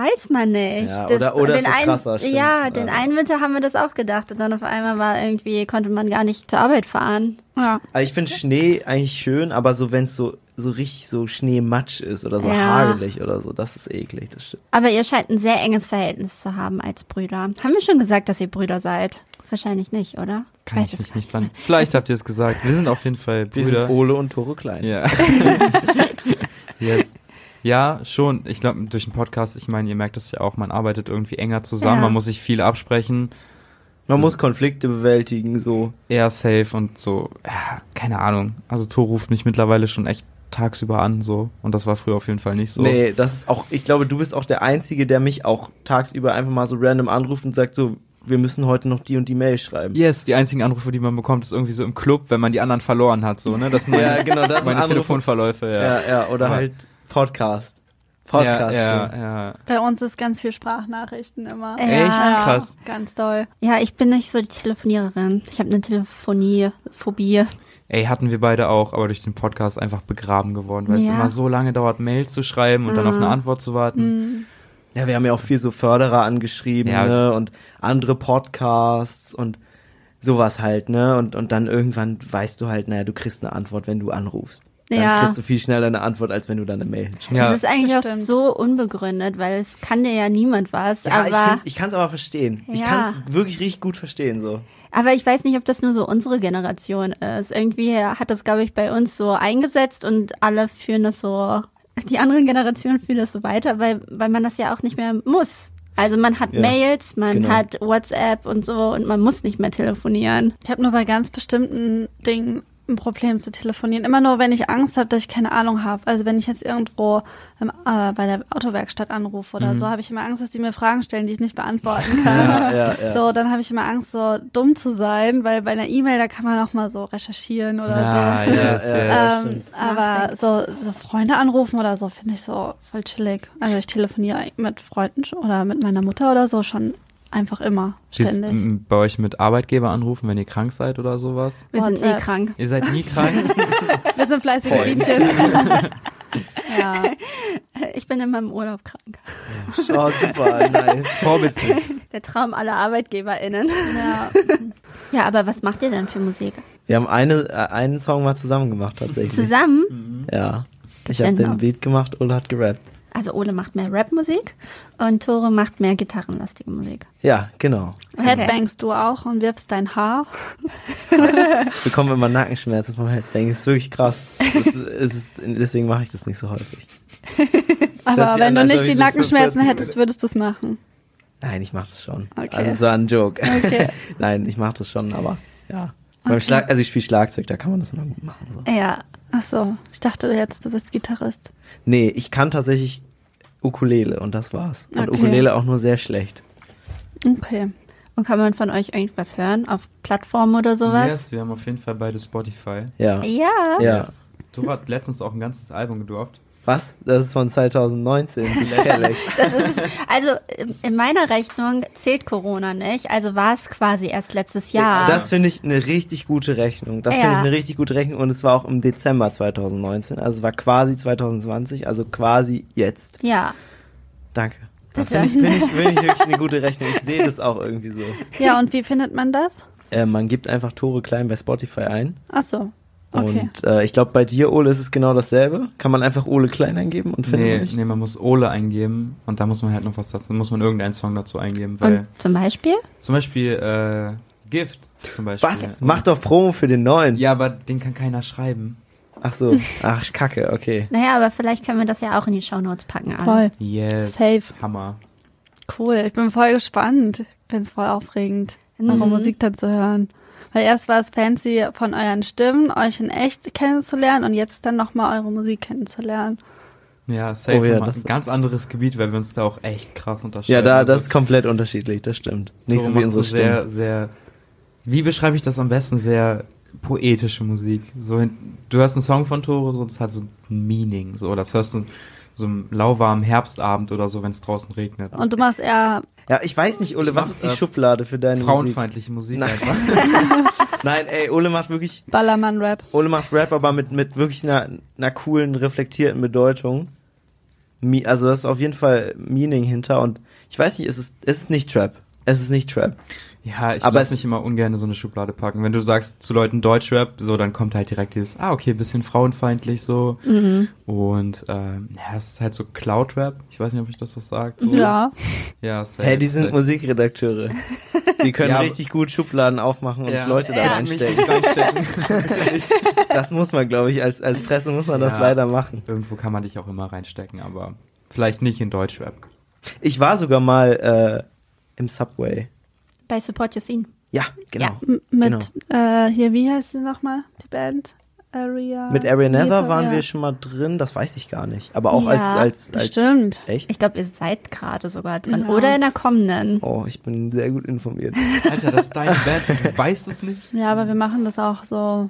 Weiß man nicht.
Ja, oder- oder
den
so
einen,
krasser, stimmt.
Ja, den
Ja.
einen Winter haben wir das auch gedacht und dann auf einmal war irgendwie, konnte man gar nicht zur Arbeit fahren.
ja.
Also ich finde Schnee eigentlich schön, aber so wenn es so so richtig so Schneematsch ist oder so
Ja.
hagelig oder so, das ist eklig, das stimmt.
Aber ihr scheint ein sehr enges Verhältnis zu haben als Brüder. Haben wir schon gesagt, dass ihr Brüder seid? Wahrscheinlich nicht, oder?
Kann ich mich nicht dran. Vielleicht habt ihr es gesagt. Wir sind auf jeden Fall
Wir
Brüder.
sind Ole und Tore Klein.
Ja. yes. Ja, schon. Ich glaube, durch den Podcast, ich meine, ihr merkt das ja auch, man arbeitet irgendwie enger zusammen,
Ja.
man muss sich viel absprechen,
Man muss Konflikte bewältigen, so.
eher safe und so, ja, keine Ahnung. Also Tor ruft mich mittlerweile schon echt tagsüber an, so. Und das war früher auf jeden Fall nicht so.
Nee, das ist auch, ich glaube, du bist auch der Einzige, der mich auch tagsüber einfach mal so random anruft und sagt so, wir müssen heute noch die und die Mail schreiben.
Yes, die einzigen Anrufe, die man bekommt, ist irgendwie so im Club, wenn man die anderen verloren hat, so, ne? Das sind meine,
Ja, genau, das sind
meine. Telefonverläufe, ja.
Ja, ja, oder
Aber-
halt Podcast. Podcast.
ja, ja, ja.
Bei uns ist ganz viel Sprachnachrichten immer.
Ja.
Echt
Ja.
krass.
Ganz doll.
Ja, ich bin nicht so die Telefoniererin. Ich habe eine Telefoniephobie.
Ey, hatten wir beide auch, aber durch den Podcast einfach begraben geworden, weil es immer so lange dauert, Mails zu schreiben und dann auf eine Antwort zu warten.
Ja, wir haben ja auch viel so Förderer angeschrieben,
Ja.
ne? Und andere Podcasts und sowas halt, ne? Und, und dann irgendwann weißt du halt, naja, du kriegst eine Antwort, wenn du anrufst. Dann
Ja.
kriegst du viel schneller eine Antwort, als wenn du dann eine Mail schreibst.
Ja,
das ist eigentlich
das
auch
stimmt.
so unbegründet, weil es kann dir ja niemand was.
Ja, ich,
aber,
ich kann es aber verstehen. Ich
Ja.
kann es wirklich richtig gut verstehen, so.
aber ich weiß nicht, ob das nur so unsere Generation ist. Irgendwie hat das, glaube ich, bei uns so eingesetzt und alle führen das so, die anderen Generationen führen das so weiter, weil, weil man das ja auch nicht mehr muss. Also man hat
Ja,
Mails, man
genau.
hat WhatsApp und so und man muss nicht mehr telefonieren.
Ich habe nur bei ganz bestimmten Dingen ein Problem zu telefonieren. Immer nur, wenn ich Angst habe, dass ich keine Ahnung habe. Also wenn ich jetzt irgendwo im, äh, bei der Autowerkstatt anrufe oder so, habe ich immer Angst, dass die mir Fragen stellen, die ich nicht beantworten kann.
Ja, ja, ja.
So, dann habe ich immer Angst, so dumm zu sein, weil bei einer E-Mail, da kann man auch mal so recherchieren oder
Ah,
so.
yes, yes.
Ähm, aber so, so Freunde anrufen oder so finde ich so voll chillig. Also ich telefoniere mit Freunden oder mit meiner Mutter oder so schon einfach immer,
ist
ständig.
m, bei euch mit Arbeitgeber anrufen, wenn ihr krank seid oder sowas?
Wir sind eh krank.
Ihr seid nie krank?
Wir sind fleißige. Bienchen. ja.
Ich bin in meinem Urlaub krank.
Oh, super, nice.
Vorbildlich.
Der Traum aller ArbeitgeberInnen.
ja.
Ja, aber was macht ihr denn für Musik?
Wir haben eine, äh, einen Song mal zusammen gemacht, tatsächlich.
Zusammen?
Ja. Ich habe den? Beat gemacht, Ole hat gerappt.
Also Ole macht mehr Rapmusik und Tore macht mehr gitarrenlastige Musik.
Ja, genau.
Headbangst du auch und wirfst dein Haar.
Ich bekomme immer Nackenschmerzen vom Headbang. Das ist wirklich krass. Ist, ist, deswegen mache ich das nicht so häufig.
Aber wenn du nicht die
so
Nackenschmerzen
45
hättest, würdest du es machen.
Nein, ich mache das schon.
Okay.
Also es war ein Joke.
Okay.
Nein, ich mache das schon, aber ja. Beim Schlag, also ich spiele Schlagzeug, da kann man das immer gut machen. So.
Ja.
Ach so, ich dachte jetzt, du bist Gitarrist.
Nee, ich kann tatsächlich Ukulele und das war's. Und
Okay.
Ukulele auch nur sehr schlecht.
Okay.
Und kann man von euch irgendwas hören auf Plattformen oder sowas?
Yes, wir haben auf jeden Fall beide Spotify.
Ja.
Ja.
Ja.
Yes. Du hast letztens auch ein ganzes Album gedroppt.
Was? Das ist von 2019. Wie lächerlich.
Also in- in meiner Rechnung zählt Corona nicht, also war es quasi erst letztes Jahr.
Das finde ich eine richtig gute Rechnung. Das
Ja.
finde ich eine richtig gute Rechnung und es war auch im Dezember 2019. Also es war quasi 2020, also quasi jetzt.
ja.
Danke. Das finde ich, finde ich, finde ich wirklich eine gute Rechnung. Ich sehe das auch irgendwie so.
Ja, und wie findet man das?
Äh, man gibt einfach Tore Klein bei Spotify ein.
Ach so. Okay.
Und äh, ich glaube, bei dir, Ole, ist es genau dasselbe. Kann man einfach Ole Klein eingeben und findet
Nee,
man nicht?
nee, man muss Ole eingeben und da muss man halt noch was dazu, muss man irgendeinen Song dazu eingeben, weil
Und zum Beispiel?
zum Beispiel äh, Gift zum Beispiel.
Was? Mach doch Promo für den neuen.
Ja, aber den kann keiner schreiben.
Ach so. Ach, kacke, okay.
Naja, aber vielleicht können wir das ja auch in die Shownotes packen. alles.
Voll.
Yes.
Safe.
Hammer.
Cool. Ich bin voll gespannt. Ich finde es voll aufregend, eure
Mhm.
Musik dann zu hören. Weil erst war es fancy, von euren Stimmen euch in echt kennenzulernen und jetzt dann nochmal eure Musik kennenzulernen.
Ja, safe.
Oh ja, das-
ein ganz anderes Gebiet, weil wir uns da auch echt krass unterscheiden.
Ja, da,
Also,
das ist komplett unterschiedlich, das stimmt. Nicht
Tore
so wie unsere Stimmen.
sehr, sehr, wie beschreibe ich das am besten? Sehr poetische Musik. So, du hörst einen Song von Tore, so, das hat so ein Meaning, so, das hörst du so einem lauwarmen Herbstabend oder so, wenn es draußen regnet.
Und du machst eher,
Ja, ich weiß nicht, Ole,
Ich
was
mach,
ist die
äh,
Schublade für deine Musik?
Frauenfeindliche Musik
Nein.
einfach.
Nein, ey, Ole macht wirklich,
Ballermann-Rap.
Ole macht Rap, aber mit, mit wirklich einer, einer coolen, reflektierten Bedeutung. Also das ist auf jeden Fall Meaning hinter und ich weiß nicht, es ist, es ist nicht Trap. Es ist nicht Trap.
Ja, ich
Aber
lass
es-
mich immer ungern in so eine Schublade packen. Wenn du sagst zu Leuten Deutschrap, so, dann kommt halt direkt dieses, ah, okay, bisschen frauenfeindlich so.
Mhm.
Und ähm, ja, es ist halt so Cloud-Rap. Ich weiß nicht, ob ich das was sagt. So.
Ja.
Ja, safe,
Hey, die sind
safe.
Musikredakteure. Die können
Ja,
richtig gut Schubladen aufmachen und
Ja.
Leute da
Ja.
reinstecken. Das muss man, glaube ich, als, als Presse muss man das leider machen.
Irgendwo kann man dich auch immer reinstecken, aber vielleicht nicht in Deutschrap.
Ich war sogar mal äh, im Subway.
Bei Support Your Scene.
Ja, genau.
M mit,
Genau.
äh, hier, wie heißt sie nochmal, die Band? Area.
Mit Area Nether
Nether,
waren
ja.
wir schon mal drin, das weiß ich gar nicht. Aber auch
Ja,
als, als, als.
bestimmt.
Echt?
Ich glaube, ihr seid gerade sogar drin.
Ja.
Oder in der kommenden.
Oh, ich bin sehr gut informiert.
Alter, das ist dein Bett, du weißt es nicht.
Ja, aber wir machen das auch so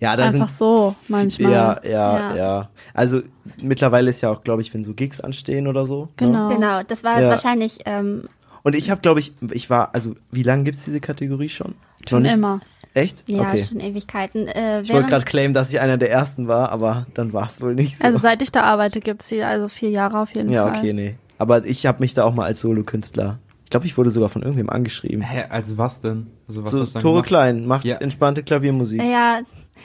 Ja, da
einfach
sind
so manchmal.
Ja, ja,
Ja.
ja, Also mittlerweile ist ja auch, glaube ich, wenn so Gigs anstehen oder so.
Genau.
Ne?
Genau, das war
Ja.
wahrscheinlich, ähm,
Und ich habe, glaube ich, ich war, also wie lange gibt's diese Kategorie schon?
Schon
nicht-
immer.
Echt?
ja,
okay.
schon Ewigkeiten. Äh,
Ich wollte gerade claimen, dass ich einer der ersten war, aber dann war es wohl nicht so.
Also seit ich da arbeite, gibt's sie also vier Jahre auf jeden
ja,
Fall.
okay, nee. Aber ich habe mich da auch mal als Solokünstler. Ich glaube, ich wurde sogar von irgendwem angeschrieben.
Hä, also was denn? Also was
so, Tore
gemacht?
Klein macht
Ja.
entspannte Klaviermusik.
Ja,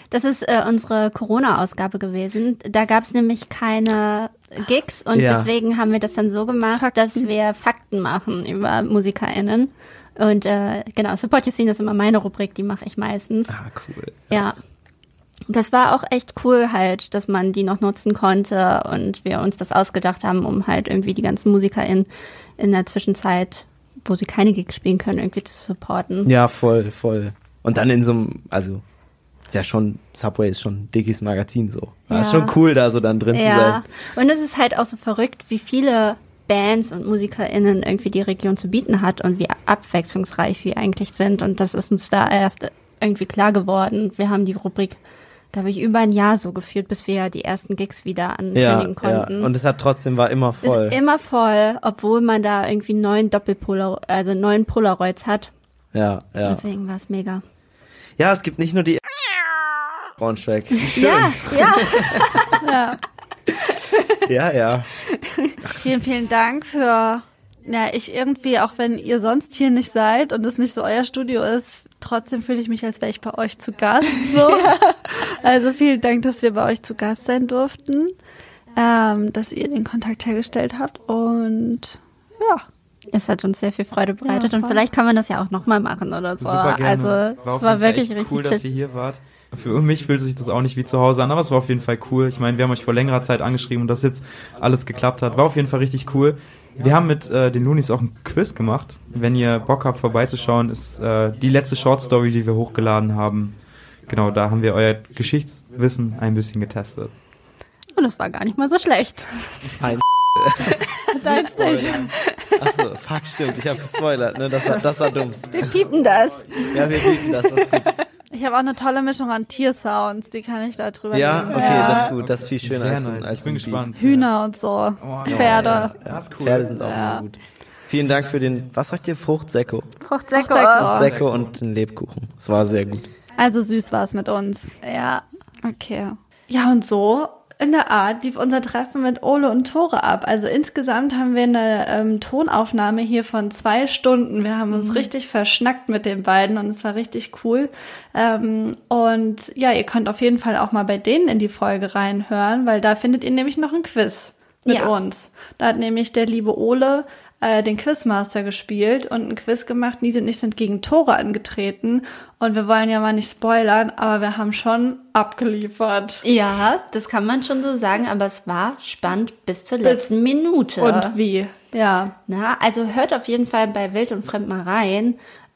das ist äh, unsere Corona-Ausgabe gewesen. Da gab es nämlich keine Gigs und
Ja.
deswegen haben wir das dann so gemacht, dass wir Fakten machen über MusikerInnen. Und äh, genau, Support Your Scene ist immer meine Rubrik, die mache ich meistens.
Ah, cool.
Ja. Das war auch echt cool halt, dass man die noch nutzen konnte und wir uns das ausgedacht haben, um halt irgendwie die ganzen MusikerInnen in der Zwischenzeit, wo sie keine Gigs spielen können, irgendwie zu supporten.
Ja, voll, voll. Und dann in so einem, also ist ja schon, Subway ist schon ein dickes Magazin so. Ja. Ist
Ja.
schon cool, da so dann drin zu sein.
Ja, und es ist halt auch so verrückt, wie viele Bands und MusikerInnen irgendwie die Region zu bieten hat und wie abwechslungsreich sie eigentlich sind. Und das ist uns da erst irgendwie klar geworden. Wir haben die Rubrik, glaube ich, über ein Jahr so geführt, bis wir die ersten Gigs wieder
Ja,
ankündigen
ja.
konnten.
Und es hat trotzdem war immer voll.
Ist immer voll, obwohl man da irgendwie neun Doppelpolar, also neun Polaroids hat.
Ja, ja.
Deswegen war es mega.
Ja, es gibt nicht nur die Braunschweig. Schön.
Ja, ja.
Ja.
ja, ja.
Vielen, vielen Dank für, ja, ich irgendwie, auch wenn ihr sonst hier nicht seid und es nicht so euer Studio ist, trotzdem fühle ich mich, als wäre ich bei euch zu Gast. So. Also vielen Dank, dass wir bei euch zu Gast sein durften, ähm, dass ihr den Kontakt hergestellt habt und ja.
Es hat uns sehr viel Freude bereitet
Ja,
und vielleicht kann man das ja auch nochmal machen oder so.
Super gerne.
Also es war
Fall
wirklich
echt
richtig
cool, dass ihr hier wart. Für mich fühlt sich das auch nicht wie zu Hause an, aber es war auf jeden Fall cool. Ich meine, wir haben euch vor längerer Zeit angeschrieben und dass jetzt alles geklappt hat, war auf jeden Fall richtig cool. Wir haben mit äh, den Loonies auch ein Quiz gemacht. Wenn ihr Bock habt, vorbeizuschauen, ist äh, die letzte Short Story, die wir hochgeladen haben. Genau, da haben wir euer Geschichtswissen ein bisschen getestet.
Und es war gar nicht mal so schlecht.
Ein
Deins nicht.
Achso, fuck, stimmt. Ich habe gespoilert, ne? Das war, das war dumm.
Wir piepen das.
Ja, wir bieten das. das ist gut.
Ich habe auch eine tolle Mischung an Tiersounds, die kann ich da drüber
Ja,
legen.
okay, das ist gut. Das ist viel schöner
Sehr
als,
nice.
als
Ich bin gespannt.
Hühner und so,
Oh,
Pferde.
Ja,
Das ist cool.
Pferde sind auch
Ja.
immer gut. Vielen Dank für den, was sagt ihr, Fruchtsäcko?
Fruchtsäcke.
Fruchtsäcke.
Säcko und den Lebkuchen. Es war sehr gut.
Also süß war es mit uns.
Ja.
Okay. Ja, und so in der Art lief unser Treffen mit Ole und Tore ab. Also insgesamt haben wir eine ähm, Tonaufnahme hier von zwei Stunden. Wir haben uns richtig verschnackt mit den beiden und es war richtig cool. Ähm, und ja, ihr könnt auf jeden Fall auch mal bei denen in die Folge reinhören, weil da findet ihr nämlich noch ein Quiz mit
Ja.
uns. Da hat nämlich der liebe Ole äh, den Quizmaster gespielt und ein Quiz gemacht. Nise und ich sind gegen Tore angetreten. Und wir wollen ja mal nicht spoilern, aber wir haben schon abgeliefert.
Ja, das kann man schon so sagen, aber es war spannend bis zur letzten Minute.
Und wie? Ja.
Na, also hört auf jeden Fall bei Wild und Fremd mal rein.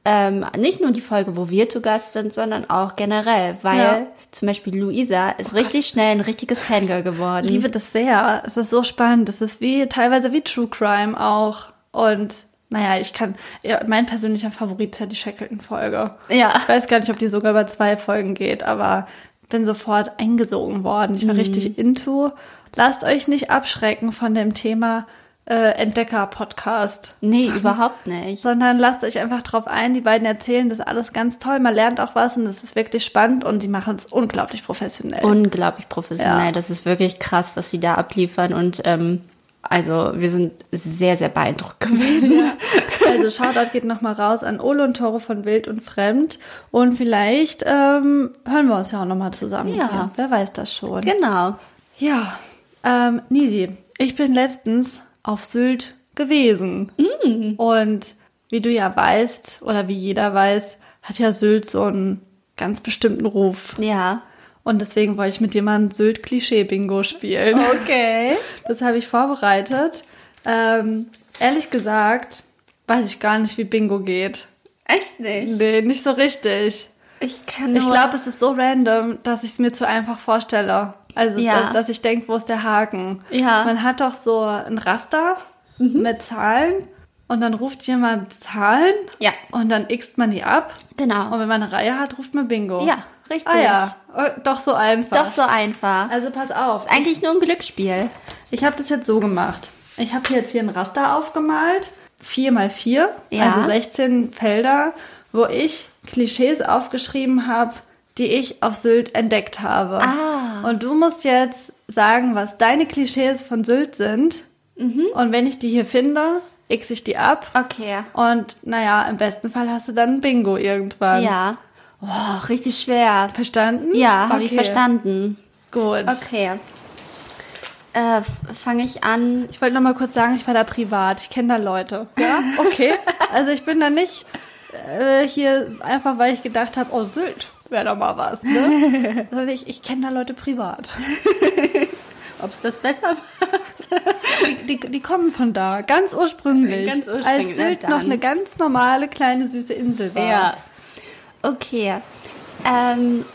Ähm, nicht nur die Folge, wo wir zu Gast sind, sondern auch generell, weil
Ja.
zum Beispiel Luisa ist richtig schnell ein richtiges Fangirl geworden.
Ich liebe das sehr. Es ist so spannend. Es ist wie, teilweise wie True Crime auch. Und naja, ich kann, ja, mein persönlicher Favorit ist ja die Shackleton-Folge.
Ja.
Ich weiß gar nicht, ob die sogar über zwei Folgen geht, aber bin sofort eingesogen worden. Ich war richtig into. Lasst euch nicht abschrecken von dem Thema äh, Entdecker-Podcast.
Nee, überhaupt nicht.
sondern lasst euch einfach drauf ein. Die beiden erzählen das alles ganz toll. Man lernt auch was und es ist wirklich spannend und sie machen es unglaublich professionell.
Unglaublich professionell.
Ja.
Das ist wirklich krass, was sie da abliefern und ähm, also wir sind sehr, sehr beeindruckt gewesen.
also Shoutout geht nochmal raus an Ole und Tore von Wild und Fremd und vielleicht ähm, hören wir uns ja auch nochmal zusammen.
Ja.
hier. Wer weiß das schon.
genau.
Ja, ähm, Nisi, ich bin letztens auf Sylt gewesen. Und wie du ja weißt, oder wie jeder weiß, hat ja Sylt so einen ganz bestimmten Ruf.
Ja.
Und deswegen wollte ich mit dir mal ein Sylt-Klischee-Bingo spielen.
Okay.
Das habe ich vorbereitet. Ähm, ehrlich gesagt, weiß ich gar nicht, wie Bingo geht.
Echt nicht?
Nee, nicht so richtig.
Ich kann
Ich
nur-
glaube, es ist so random, dass ich es mir zu einfach vorstelle. Also,
Ja.
dass, dass ich denke, wo ist der Haken?
Ja.
Man hat doch so ein Raster mit Zahlen und dann ruft jemand Zahlen
Ja.
und dann x man die ab.
Genau.
Und wenn man eine Reihe hat, ruft man Bingo.
Ja, richtig.
Ah ja, Oh, doch so einfach.
Doch so einfach.
Also pass auf.
Eigentlich nur ein Glücksspiel.
Ich habe das jetzt so gemacht. Ich habe jetzt hier ein Raster aufgemalt, 4 mal 4,
Ja.
also 16 Felder, wo ich Klischees aufgeschrieben habe, die ich auf Sylt entdeckt habe.
Ah.
Und du musst jetzt sagen, was deine Klischees von Sylt sind.
Mhm.
Und wenn ich die hier finde, x ich die ab.
Okay.
Und naja, im besten Fall hast du dann ein Bingo irgendwann.
Ja. Oh, richtig schwer.
Verstanden?
Ja, habe ich
Okay.
verstanden.
Gut.
Okay. Äh, fange ich an.
Ich wollte noch mal kurz sagen, ich war da privat. Ich kenne da Leute. Ja, okay. also ich bin da nicht äh, hier einfach, weil ich gedacht habe, oh Sylt, wäre doch mal was. Ne? Sondern ich, ich kenne da Leute privat.
Ob es das besser
Die, die, die kommen von da, ganz ursprünglich.
Ganz ursprünglich,
Als Sylt noch eine ganz normale kleine süße Insel war.
Okay. Ähm,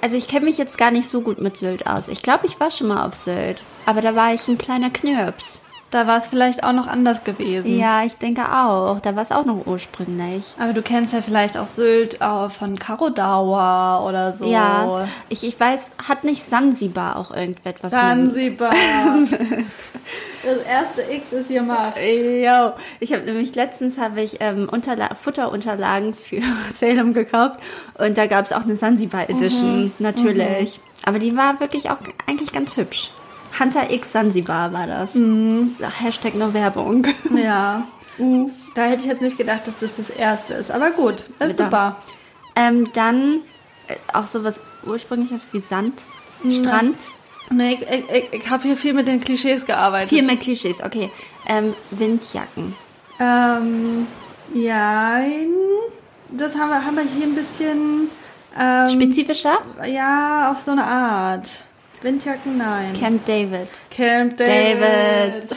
also ich kenne mich jetzt gar nicht so gut mit Sylt aus. Ich glaube, ich war schon mal auf Sylt. Aber da war ich ein kleiner Knirps.
Da war es vielleicht auch noch anders gewesen.
Ja, ich denke auch. Da war es auch noch ursprünglich.
Aber du kennst ja vielleicht auch Sylt auch von Karo Dauer oder so.
Ja, ich, ich weiß, hat nicht Sansibar auch irgendetwas?
Zanzibar. das erste X ist hier Macht.
Jo. Ich habe nämlich letztens habe ich ähm, Unterla Futterunterlagen für Salem gekauft und da gab es auch eine Sansibar Edition, natürlich. Aber die war wirklich auch eigentlich ganz hübsch. Hunter X Sansibar war das. Hashtag nur Werbung.
Ja. Da hätte ich jetzt nicht gedacht, dass das das erste ist. Aber gut, das ist
Ja.
super.
ähm, dann äh, auch sowas ursprüngliches wie Sand, Strand.
Nee, ich, ich, ich habe hier viel mit den Klischees gearbeitet.
Viel mehr Klischees, okay. Ähm, Windjacken.
Ähm, ja, das haben wir, haben wir hier ein bisschen, ähm,
Spezifischer?
ja, auf so eine Art. Windjacken, nein.
Camp David.
Camp
David.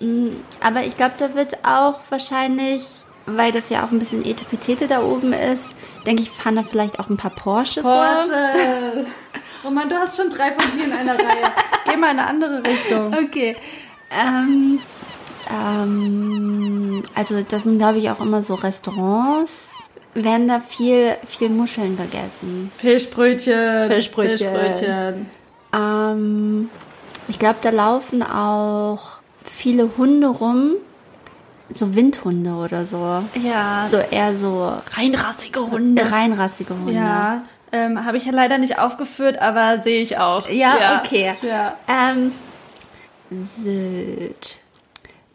Aber ich glaube, da wird auch wahrscheinlich, weil das ja auch ein bisschen Etepetete da oben ist, denke ich, fahren da vielleicht auch ein paar Porsches.
Porsche. Oh Mann, du hast schon drei von vier in einer Reihe. Geh mal in eine andere Richtung.
Okay. Ähm, ähm, also das sind, glaube ich, auch immer so Restaurants. Werden da viel, viel Muscheln gegessen.
Fischbrötchen.
Fischbrötchen.
Fischbrötchen.
Ähm, ich glaube, da laufen auch viele Hunde rum. So Windhunde oder so.
Ja.
So eher so
reinrassige Hunde.
reinrassige Hunde.
Ja, ähm, habe ich ja leider nicht aufgeführt, aber sehe ich auch.
Ja, okay.
Ja.
Ähm, Sylt.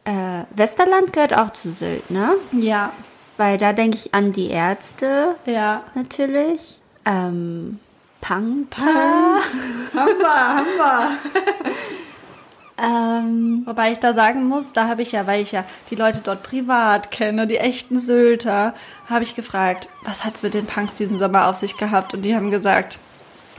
Äh, Westerland gehört auch zu Sylt, ne?
Ja.
Weil da denke ich an die Ärzte
Ja.
natürlich. Ähm, Pang.
Wir, haben wir.
Ähm,
Wobei ich da sagen muss, da habe ich ja, weil ich ja die Leute dort privat kenne, die echten Sylter, habe ich gefragt, was hat's mit den Punks diesen Sommer auf sich gehabt? Und die haben gesagt,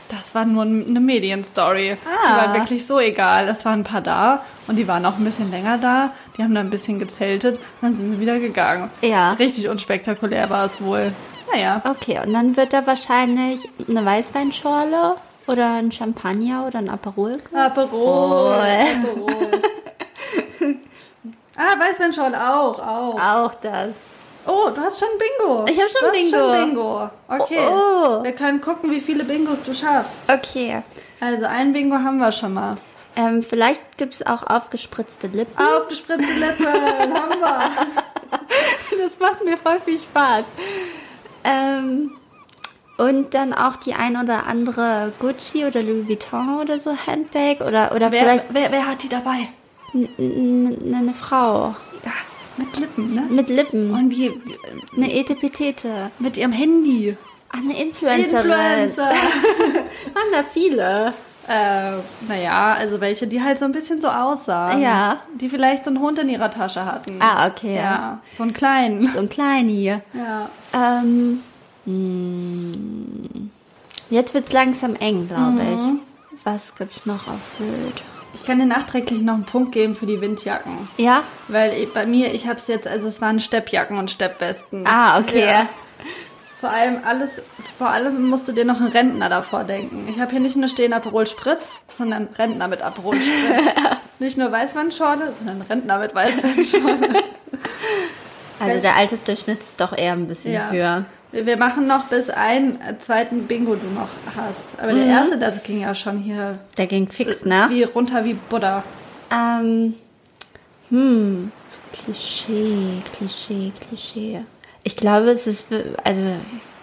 das war nur eine Medienstory.
Ah.
Die waren wirklich so egal. Es waren ein paar da und die waren auch ein bisschen länger da. Die haben da ein bisschen gezeltet und dann sind sie wieder gegangen.
Ja.
Richtig unspektakulär war es wohl. Naja.
okay, und dann wird da wahrscheinlich eine Weißweinschorle oder ein Champagner oder ein Aperol.
Aperol. Aperol. ah, Weißweinschorle auch, auch.
Auch das.
Oh, du hast schon Bingo.
Ich hab schon
du
Bingo.
Hast schon Bingo. Okay.
Oh.
Wir können gucken, wie viele Bingos du schaffst.
Okay.
Also ein Bingo haben wir schon mal.
Ähm, vielleicht gibt es auch aufgespritzte Lippen.
Aufgespritzte Lippen haben wir.
Das macht mir voll viel Spaß. Ähm, und dann auch die ein oder andere Gucci oder Louis Vuitton oder so Handbag oder, oder
Wer,
vielleicht
wer, wer hat die dabei?
eine Frau
Ja, mit Lippen, ne?
mit Lippen.
Und wie,
Eine Etepetete.
mit ihrem Handy.
Ach, eine Influencerin.
Influencer.
Waren da viele.
äh, naja, also welche, die halt so ein bisschen so aussahen.
Ja.
Die vielleicht so einen Hund in ihrer Tasche hatten.
Ah, okay.
Ja, so einen kleinen.
So ein Kleini.
Ja.
Ähm, hm. jetzt wird's langsam eng, glaube
Mhm.
ich. Was gibt's noch auf Sylt?
Ich kann dir nachträglich noch einen Punkt geben für die Windjacken.
Ja?
Weil bei mir, ich habe es jetzt, also es waren Steppjacken und Steppwesten.
Ah, okay.
Ja. Vor allem alles, vor allem musst du dir noch einen Rentner davor denken. Ich habe hier nicht nur stehen Aperol Spritz, sondern Rentner mit Aperol Spritz. nicht nur Weißweinschorle, sondern Rentner mit Weißweinschorle.
Also der Altersdurchschnitt ist doch eher ein bisschen
Ja.
höher.
Wir machen noch bis einen zweiten Bingo du noch hast. Aber der erste, das ging ja schon hier
Der ging fix, ne?
wie runter wie Buddha.
Ähm, hm, Klischee, Klischee, Klischee. Ich glaube, es ist, also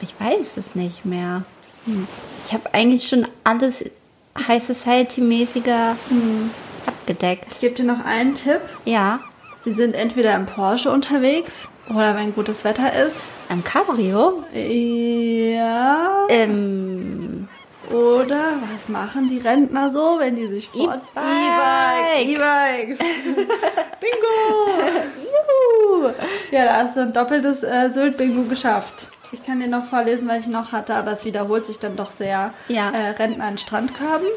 ich weiß es nicht mehr. Hm. Ich habe eigentlich schon alles High Society-mäßiger hm, abgedeckt.
Ich gebe dir noch einen Tipp.
Ja,
Sie sind entweder im Porsche unterwegs oder wenn gutes Wetter ist.
am Cabrio.
Ja.
Ähm,
Oder was machen die Rentner so, wenn die sich fort...
E-Bike.
E-Bikes. Bingo. Juhu. Ja, da hast du ein doppeltes äh, Sylt-Bingo geschafft. Ich kann dir noch vorlesen, was ich noch hatte, aber es wiederholt sich dann doch sehr.
Ja.
Äh, Rentner in Strandkörben.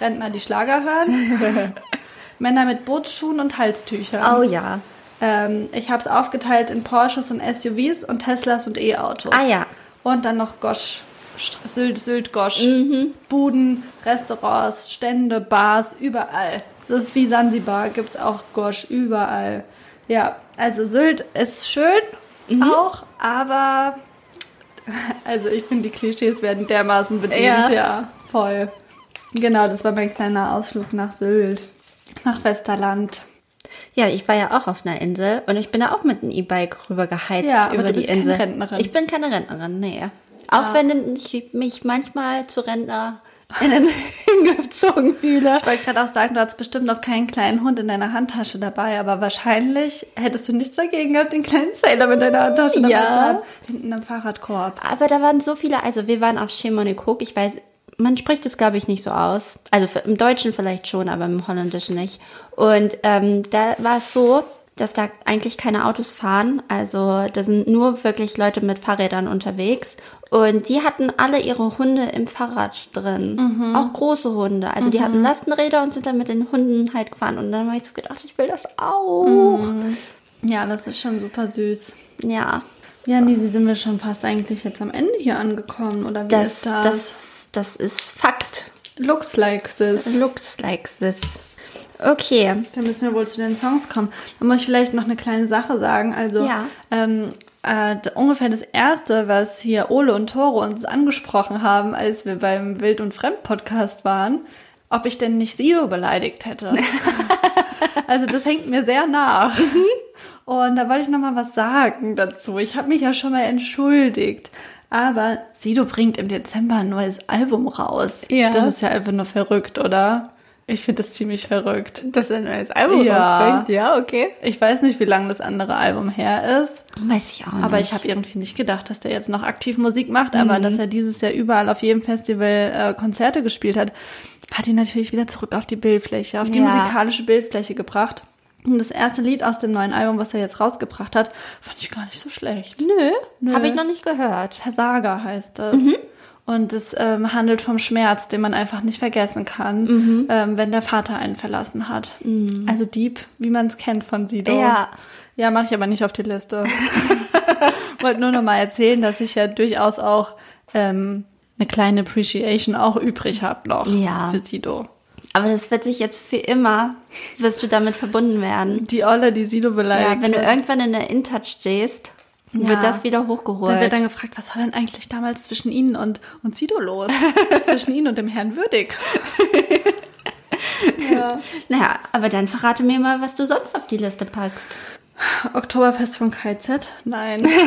Rentner, die Schlager hören. Männer mit Bootsschuhen und Halstüchern.
oh ja.
Ähm, ich habe es aufgeteilt in Porsches und SUVs und Teslas und E-Autos.
Ah ja.
Und dann noch Gosch, Sylt, Sylt, Gosch.
Mhm.
Buden, Restaurants, Stände, Bars, überall. Das ist wie Sansibar, gibt's auch Gosch, überall. Ja, also Sylt ist schön
Mhm.
auch, aber also ich finde, die Klischees werden dermaßen bedient,
Ja.
ja, voll. Genau, das war mein kleiner Ausflug nach Sylt, nach Westerland.
Ja, ich war ja auch auf einer Insel und ich bin da auch mit einem E-Bike rüber geheizt
Ja,
über
du
die
bist keine
Insel.
Rentnerin.
Ich bin keine Rentnerin, nee. Auch wenn ich mich manchmal zu RentnerInnen hingezogen fühle.
Ich wollte gerade auch sagen, du hast bestimmt noch keinen kleinen Hund in deiner Handtasche dabei, aber wahrscheinlich hättest du nichts dagegen gehabt, den kleinen Sailor mit deiner Handtasche dabei
Ja.
zu haben. Hinten am Fahrradkorb.
Aber da waren so viele, also wir waren auf Chemonikok, ich weiß, man spricht es glaube ich nicht so aus. Also im Deutschen vielleicht schon, aber im Holländischen nicht. Und ähm, da war es so, dass da eigentlich keine Autos fahren. Also da sind nur wirklich Leute mit Fahrrädern unterwegs. Und die hatten alle ihre Hunde im Fahrrad drin. Auch große Hunde. Also die hatten Lastenräder und sind dann mit den Hunden halt gefahren. Und dann habe ich so gedacht, ich will das auch.
Ja, das ist schon super süß.
Ja,
Ja, Nisi, sind wir schon fast eigentlich jetzt am Ende hier angekommen, oder wie
das,
ist das?
das, das ist Fakt.
looks like this.
Looks like this. Okay.
Dann müssen wir wohl zu den Songs kommen. Da muss ich vielleicht noch eine kleine Sache sagen. Also
Ja.
ähm, äh, ungefähr das erste, was hier Ole und Tore uns angesprochen haben, als wir beim Wild und Fremd Podcast waren, ob ich denn nicht Sido beleidigt hätte. also das hängt mir sehr nach. Und da wollte ich noch mal was sagen dazu. Ich habe mich ja schon mal entschuldigt. Aber Sido bringt im Dezember ein neues Album raus.
Ja.
Das ist ja einfach nur verrückt, oder? Ich finde das ziemlich verrückt.
Dass er ein neues Album
Ja.
rausbringt, ja, okay.
Ich weiß nicht, wie lange das andere Album her ist,
Weiß ich auch nicht.
aber ich habe irgendwie nicht gedacht, dass der jetzt noch aktiv Musik macht, aber dass er dieses Jahr überall auf jedem Festival äh, Konzerte gespielt hat, hat ihn natürlich wieder zurück auf die Bildfläche, auf die
Ja.
musikalische Bildfläche gebracht. Und das erste Lied aus dem neuen Album, was er jetzt rausgebracht hat, fand ich gar nicht so schlecht.
Nö,
Nö.
habe ich noch nicht gehört.
Versager heißt es. Und es ähm, handelt vom Schmerz, den man einfach nicht vergessen kann,
Mhm.
ähm, wenn der Vater einen verlassen hat. Also Dieb, wie man es kennt von Sido.
Ja.
Ja, mache ich aber nicht auf die Liste. Wollte nur noch mal erzählen, dass ich ja durchaus auch ähm, eine kleine Appreciation auch übrig habe noch
Ja.
für Sido.
Aber das wird sich jetzt für immer, wirst du damit verbunden werden.
Die Olle, die Sido beleidigt
Ja, wenn du irgendwann in der InTouch stehst,
Ja.
wird das wieder hochgeholt.
Da wird dann gefragt, was war denn eigentlich damals zwischen Ihnen und, und Sido los? zwischen Ihnen und dem Herrn Würdig. ja.
naja, aber dann verrate mir mal, was du sonst auf die Liste packst.
Oktoberfest von KZ? Nein.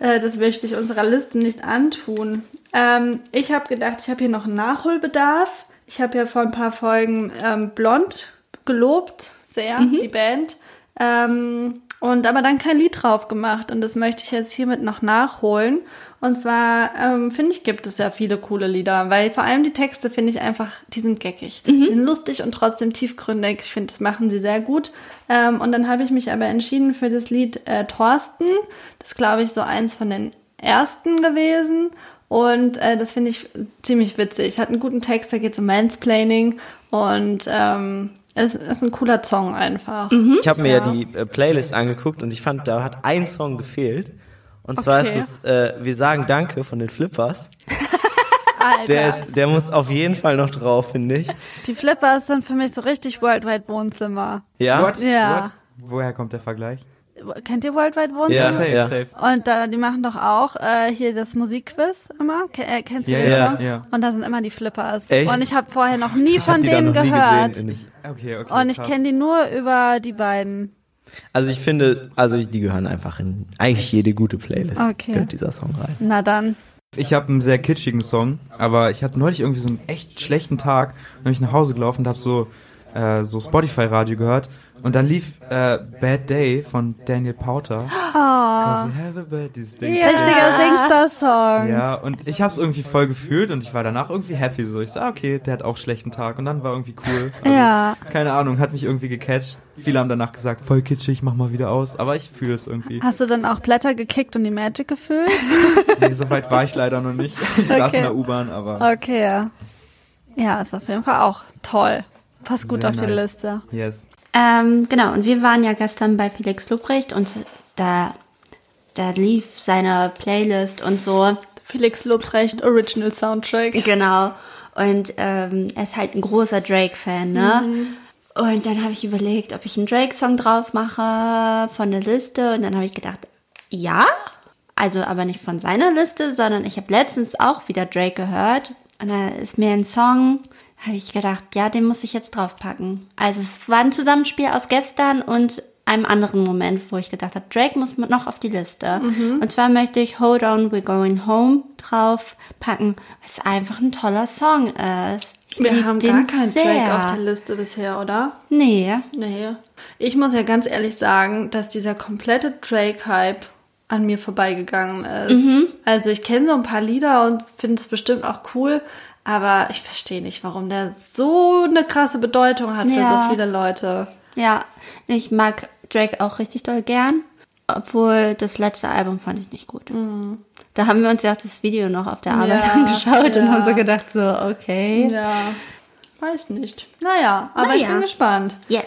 Äh, das möchte ich unserer Liste nicht antun. Ähm, ich habe gedacht, ich habe hier noch einen Nachholbedarf. Ich habe ja vor ein paar Folgen ähm, Blond gelobt, sehr, die Band. Ähm, und aber dann kein Lied drauf gemacht. Und das möchte ich jetzt hiermit noch nachholen. Und zwar, ähm, finde ich, gibt es ja viele coole Lieder, weil vor allem die Texte finde ich einfach, die sind geckig. Die sind lustig und trotzdem tiefgründig. Ich finde, das machen sie sehr gut. Ähm, und dann habe ich mich aber entschieden für das Lied äh, Thorsten. Das ist, glaube ich, so eins von den ersten gewesen. Und äh, das finde ich ziemlich witzig. Es hat einen guten Text, da geht es um Mansplaining. Und ähm, es ist ein cooler Song einfach.
Ich habe mir ja die äh, Playlist angeguckt und ich fand, da hat ein Song gefehlt. Und zwar
Okay.
ist es, äh, wir sagen Danke von den Flippers.
Alter.
Der, ist, der muss auf jeden Fall noch drauf, finde ich.
die Flippers sind für mich so richtig Worldwide Wohnzimmer.
Ja?
What?
Ja.
What? Woher kommt der Vergleich?
Kennt ihr Worldwide
Ja,
Wohnzimmer?
safe,
ja.
safe.
Und da, die machen doch auch äh, hier das Musikquiz immer. Ke äh, kennst du
Ja,
den
ja,
Song?
ja.
Und da sind immer die Flippers.
Echt?
Und ich habe vorher noch nie
Ich
von denen gehört.
gesehen. Ich-
Okay, okay.
Und ich kenne die nur über die beiden.
Also ich finde, also die gehören einfach in eigentlich jede gute Playlist.
Okay.
Gehört dieser Song rein.
Na dann.
Ich habe einen sehr kitschigen Song, aber ich hatte neulich irgendwie so einen echt schlechten Tag. Dann bin ich nach Hause gelaufen und habe so, äh, so Spotify-Radio gehört. Und dann lief äh, Bad Day von Daniel Powter.
Oh,
you have a bad, dieses Ding.
richtiger Singstar-Song.
Ja, und ich habe es irgendwie voll gefühlt und ich war danach irgendwie happy. So, ich sag, okay, der hat auch schlechten Tag und dann war irgendwie cool. Also,
Ja.
Keine Ahnung, hat mich irgendwie gecatcht. Viele haben danach gesagt, voll kitschig, mach mal wieder aus. Aber ich fühle es irgendwie.
Hast du dann auch Blätter gekickt und die Magic gefüllt?
Nee, so weit war ich leider noch nicht. Ich saß
Okay.
in der U-Bahn, aber
Okay. Ja, ist auf jeden Fall auch toll. Passt gut
Sehr
auf die
nice.
Liste.
yes.
Ähm, genau, und wir waren ja gestern bei Felix Lobrecht und da, da lief seine Playlist und so.
Felix Lobrecht Original Soundtrack.
Genau. Und ähm, er ist halt ein großer Drake-Fan, ne? Und dann habe ich überlegt, ob ich einen Drake-Song drauf mache von der Liste. Und dann habe ich gedacht, ja. Also aber nicht von seiner Liste, sondern ich habe letztens auch wieder Drake gehört. Und da ist mir ein Song, habe ich gedacht, ja, den muss ich jetzt draufpacken. Also es war ein Zusammenspiel aus gestern und einem anderen Moment, wo ich gedacht habe, Drake muss noch auf die Liste. Und zwar möchte ich Hold On, We're Going Home draufpacken, weil es einfach ein toller Song ist. Ich
Wir haben
den
gar keinen
sehr.
Drake auf der Liste bisher, oder?
Nee.
Nee. Ich muss ja ganz ehrlich sagen, dass dieser komplette Drake-Hype an mir vorbeigegangen ist. Also ich kenne so ein paar Lieder und finde es bestimmt auch cool, aber ich verstehe nicht, warum der so eine krasse Bedeutung hat für
Ja.
so viele Leute.
Ja, ich mag Drake auch richtig doll gern, obwohl das letzte Album fand ich nicht gut. Da haben wir uns ja auch das Video noch auf der Arbeit
Ja,
angeschaut und
ja.
haben so gedacht, so, okay.
Ja, weiß nicht. Naja, aber ich
Naja.
bin gespannt.
Yes.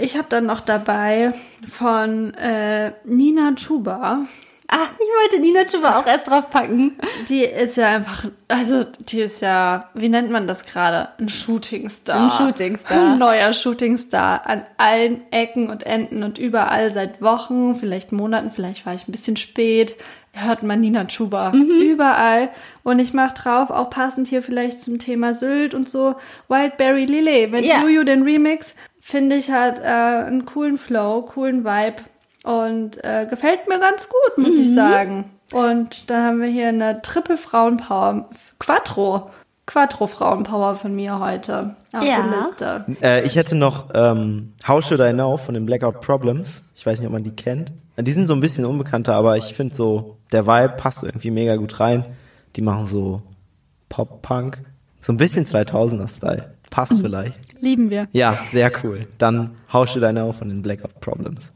Ich habe dann noch dabei von äh, Nina Chuba.
Ah, ich wollte Nina Chuba auch erst draufpacken.
Die ist ja einfach, also die ist ja, wie nennt man das gerade? Ein Shootingstar.
Ein Shootingstar.
Ein neuer Shootingstar an allen Ecken und Enden und überall seit Wochen, vielleicht Monaten, vielleicht war ich ein bisschen spät. Hört man Nina Chuba überall. Und ich mach drauf, auch passend hier vielleicht zum Thema Sylt und so, Wildberry Lily mit
Ja.
Juju, den Remix, finde ich hat äh, einen coolen Flow, coolen Vibe und äh, gefällt mir ganz gut, muss ich sagen. Und da haben wir hier eine Triple Frauenpower, Quattro, Quattro Frauenpower von mir heute auf
Ja.
der Liste.
Äh, ich hätte noch ähm, How Should I Know von den Blackout Problems. Ich weiß nicht, ob man die kennt. Die sind so ein bisschen unbekannter, aber ich finde so, der Vibe passt irgendwie mega gut rein. Die machen so Pop-Punk. So ein bisschen 2000er-Style. Passt vielleicht.
Lieben wir.
Ja, sehr cool. Dann How Should I Know von den Blackout Problems.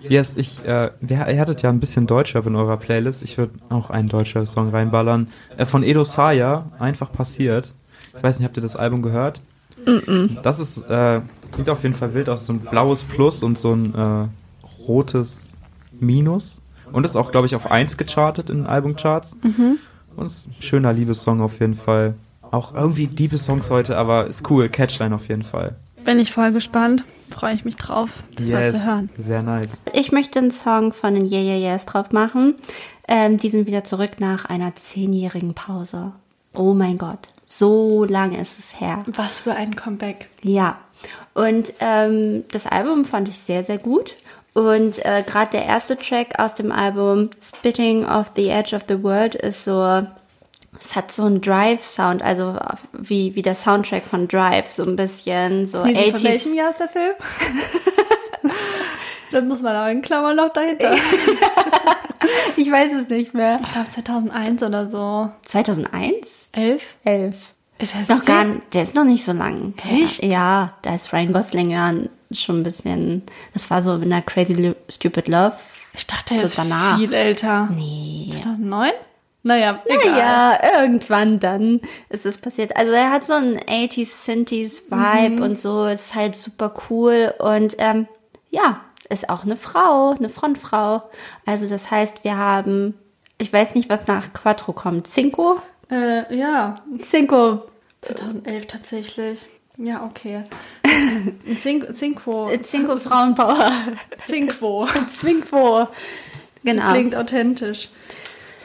Yes, ich, äh, wer, ihr hattet ja ein bisschen Deutschrap in eurer Playlist. Ich würde auch einen deutscher Song reinballern. Äh, von Edo Saya, einfach passiert. Ich weiß nicht, habt ihr das Album gehört? Das ist, äh, sieht auf jeden Fall wild aus. So ein blaues Plus und so ein äh, rotes Minus. Und ist auch, glaube ich, auf 1 gechartet in den Albumcharts. Und ist ein schöner Liebessong auf jeden Fall. Auch irgendwie Liebessongs heute, aber ist cool. Catchline auf jeden Fall.
Bin ich voll gespannt. Freue ich mich drauf, das mal zu hören.
sehr nice.
Ich möchte einen Song von den Yeah Yeah Yeahs drauf machen. Ähm, die sind wieder zurück nach einer zehnjährigen Pause. Oh mein Gott, so lange ist es her.
Was für ein Comeback.
Ja, und ähm, das Album fand ich sehr, sehr gut. Und äh, gerade der erste Track aus dem Album, Spitting off the Edge of the World, ist so, es hat so einen Drive-Sound, also wie, wie der Soundtrack von Drive, so ein bisschen so
Wie sie- Von
80s.
welchem Jahr ist der Film? Dann muss man auch in Klammern noch dahinter.
Ich weiß es nicht mehr.
Ich glaube 2001 oder so.
2001?
11?
11.
Ist
Ist noch gar nicht, der ist noch nicht so lang.
Echt?
Ja, ja, da ist Ryan Gosling ja schon ein bisschen, das war so in der Crazy Stupid Love.
Ich dachte, er
Das
ist viel älter.
Nee.
2009? Naja, egal.
Ja, irgendwann dann ist es passiert. Also er hat so einen 80s, Synthes Vibe und so, ist halt super cool und ähm, ja, ist auch eine Frau, eine Frontfrau. Also das heißt, wir haben, ich weiß nicht, was nach Quattro kommt. Cinco?
Äh, ja,
Cinco.
2011 tatsächlich. Ja, okay. Ein Cin- Cinco.
Cinco Frauenpower.
Cinquo.
Cinco. Genau.
Klingt authentisch.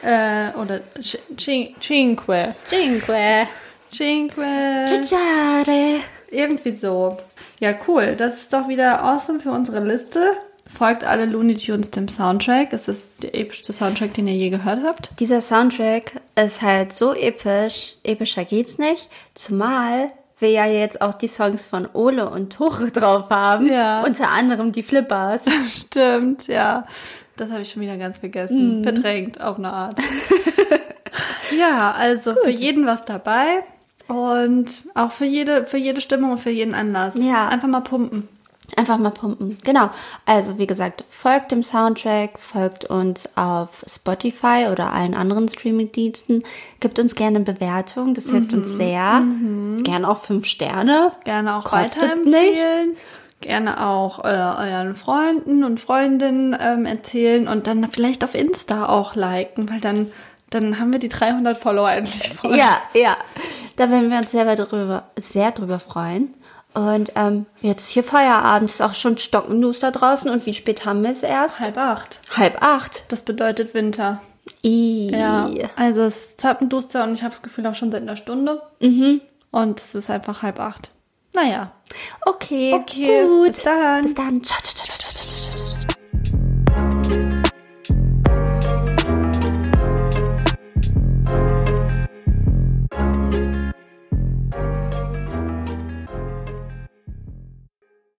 Äh, oder Ci- Ci- Cinque.
Cinque.
Cinque.
Ciare.
Irgendwie so. Ja, cool. Das ist doch wieder awesome für unsere Liste. Folgt alle Looney Tunes dem Soundtrack. Es ist der epischste Soundtrack, den ihr je gehört habt.
Dieser Soundtrack ist halt so episch. Epischer geht's nicht. Zumal wir ja jetzt auch die Songs von Ole und Tore drauf haben.
Ja.
Unter anderem die Flippers.
Stimmt, ja. Das habe ich schon wieder ganz vergessen. Verdrängt auf eine Art. ja, also für jeden was dabei. Und auch für jede, für jede Stimmung und für jeden Anlass.
Ja.
Einfach mal pumpen.
Einfach mal pumpen. Genau. Also, wie gesagt, folgt dem Soundtrack, folgt uns auf Spotify oder allen anderen Streaming-Diensten. Gibt uns gerne eine Bewertung, das hilft uns sehr. Gerne auch fünf Sterne.
Gerne auch
Kostet
weiterempfehlen. Gerne auch äh, euren Freunden und Freundinnen ähm, erzählen und dann vielleicht auf Insta auch liken, weil dann, dann haben wir die 300 Follower endlich voll.
Ja, ja. Da werden wir uns sehr drüber, sehr drüber freuen. Und ähm, jetzt ist hier Feierabend, es ist auch schon stockenduster draußen. Und wie spät haben wir es erst?
Halb acht.
Halb acht.
Das bedeutet Winter.
I.
Ja, also es ist zappenduster und ich habe das Gefühl auch schon seit einer Stunde. Mhm. Und es ist einfach halb acht. Naja.
Okay,
okay
gut.
Bis dann.
Bis dann. Ciao, ciao, ciao, ciao, ciao.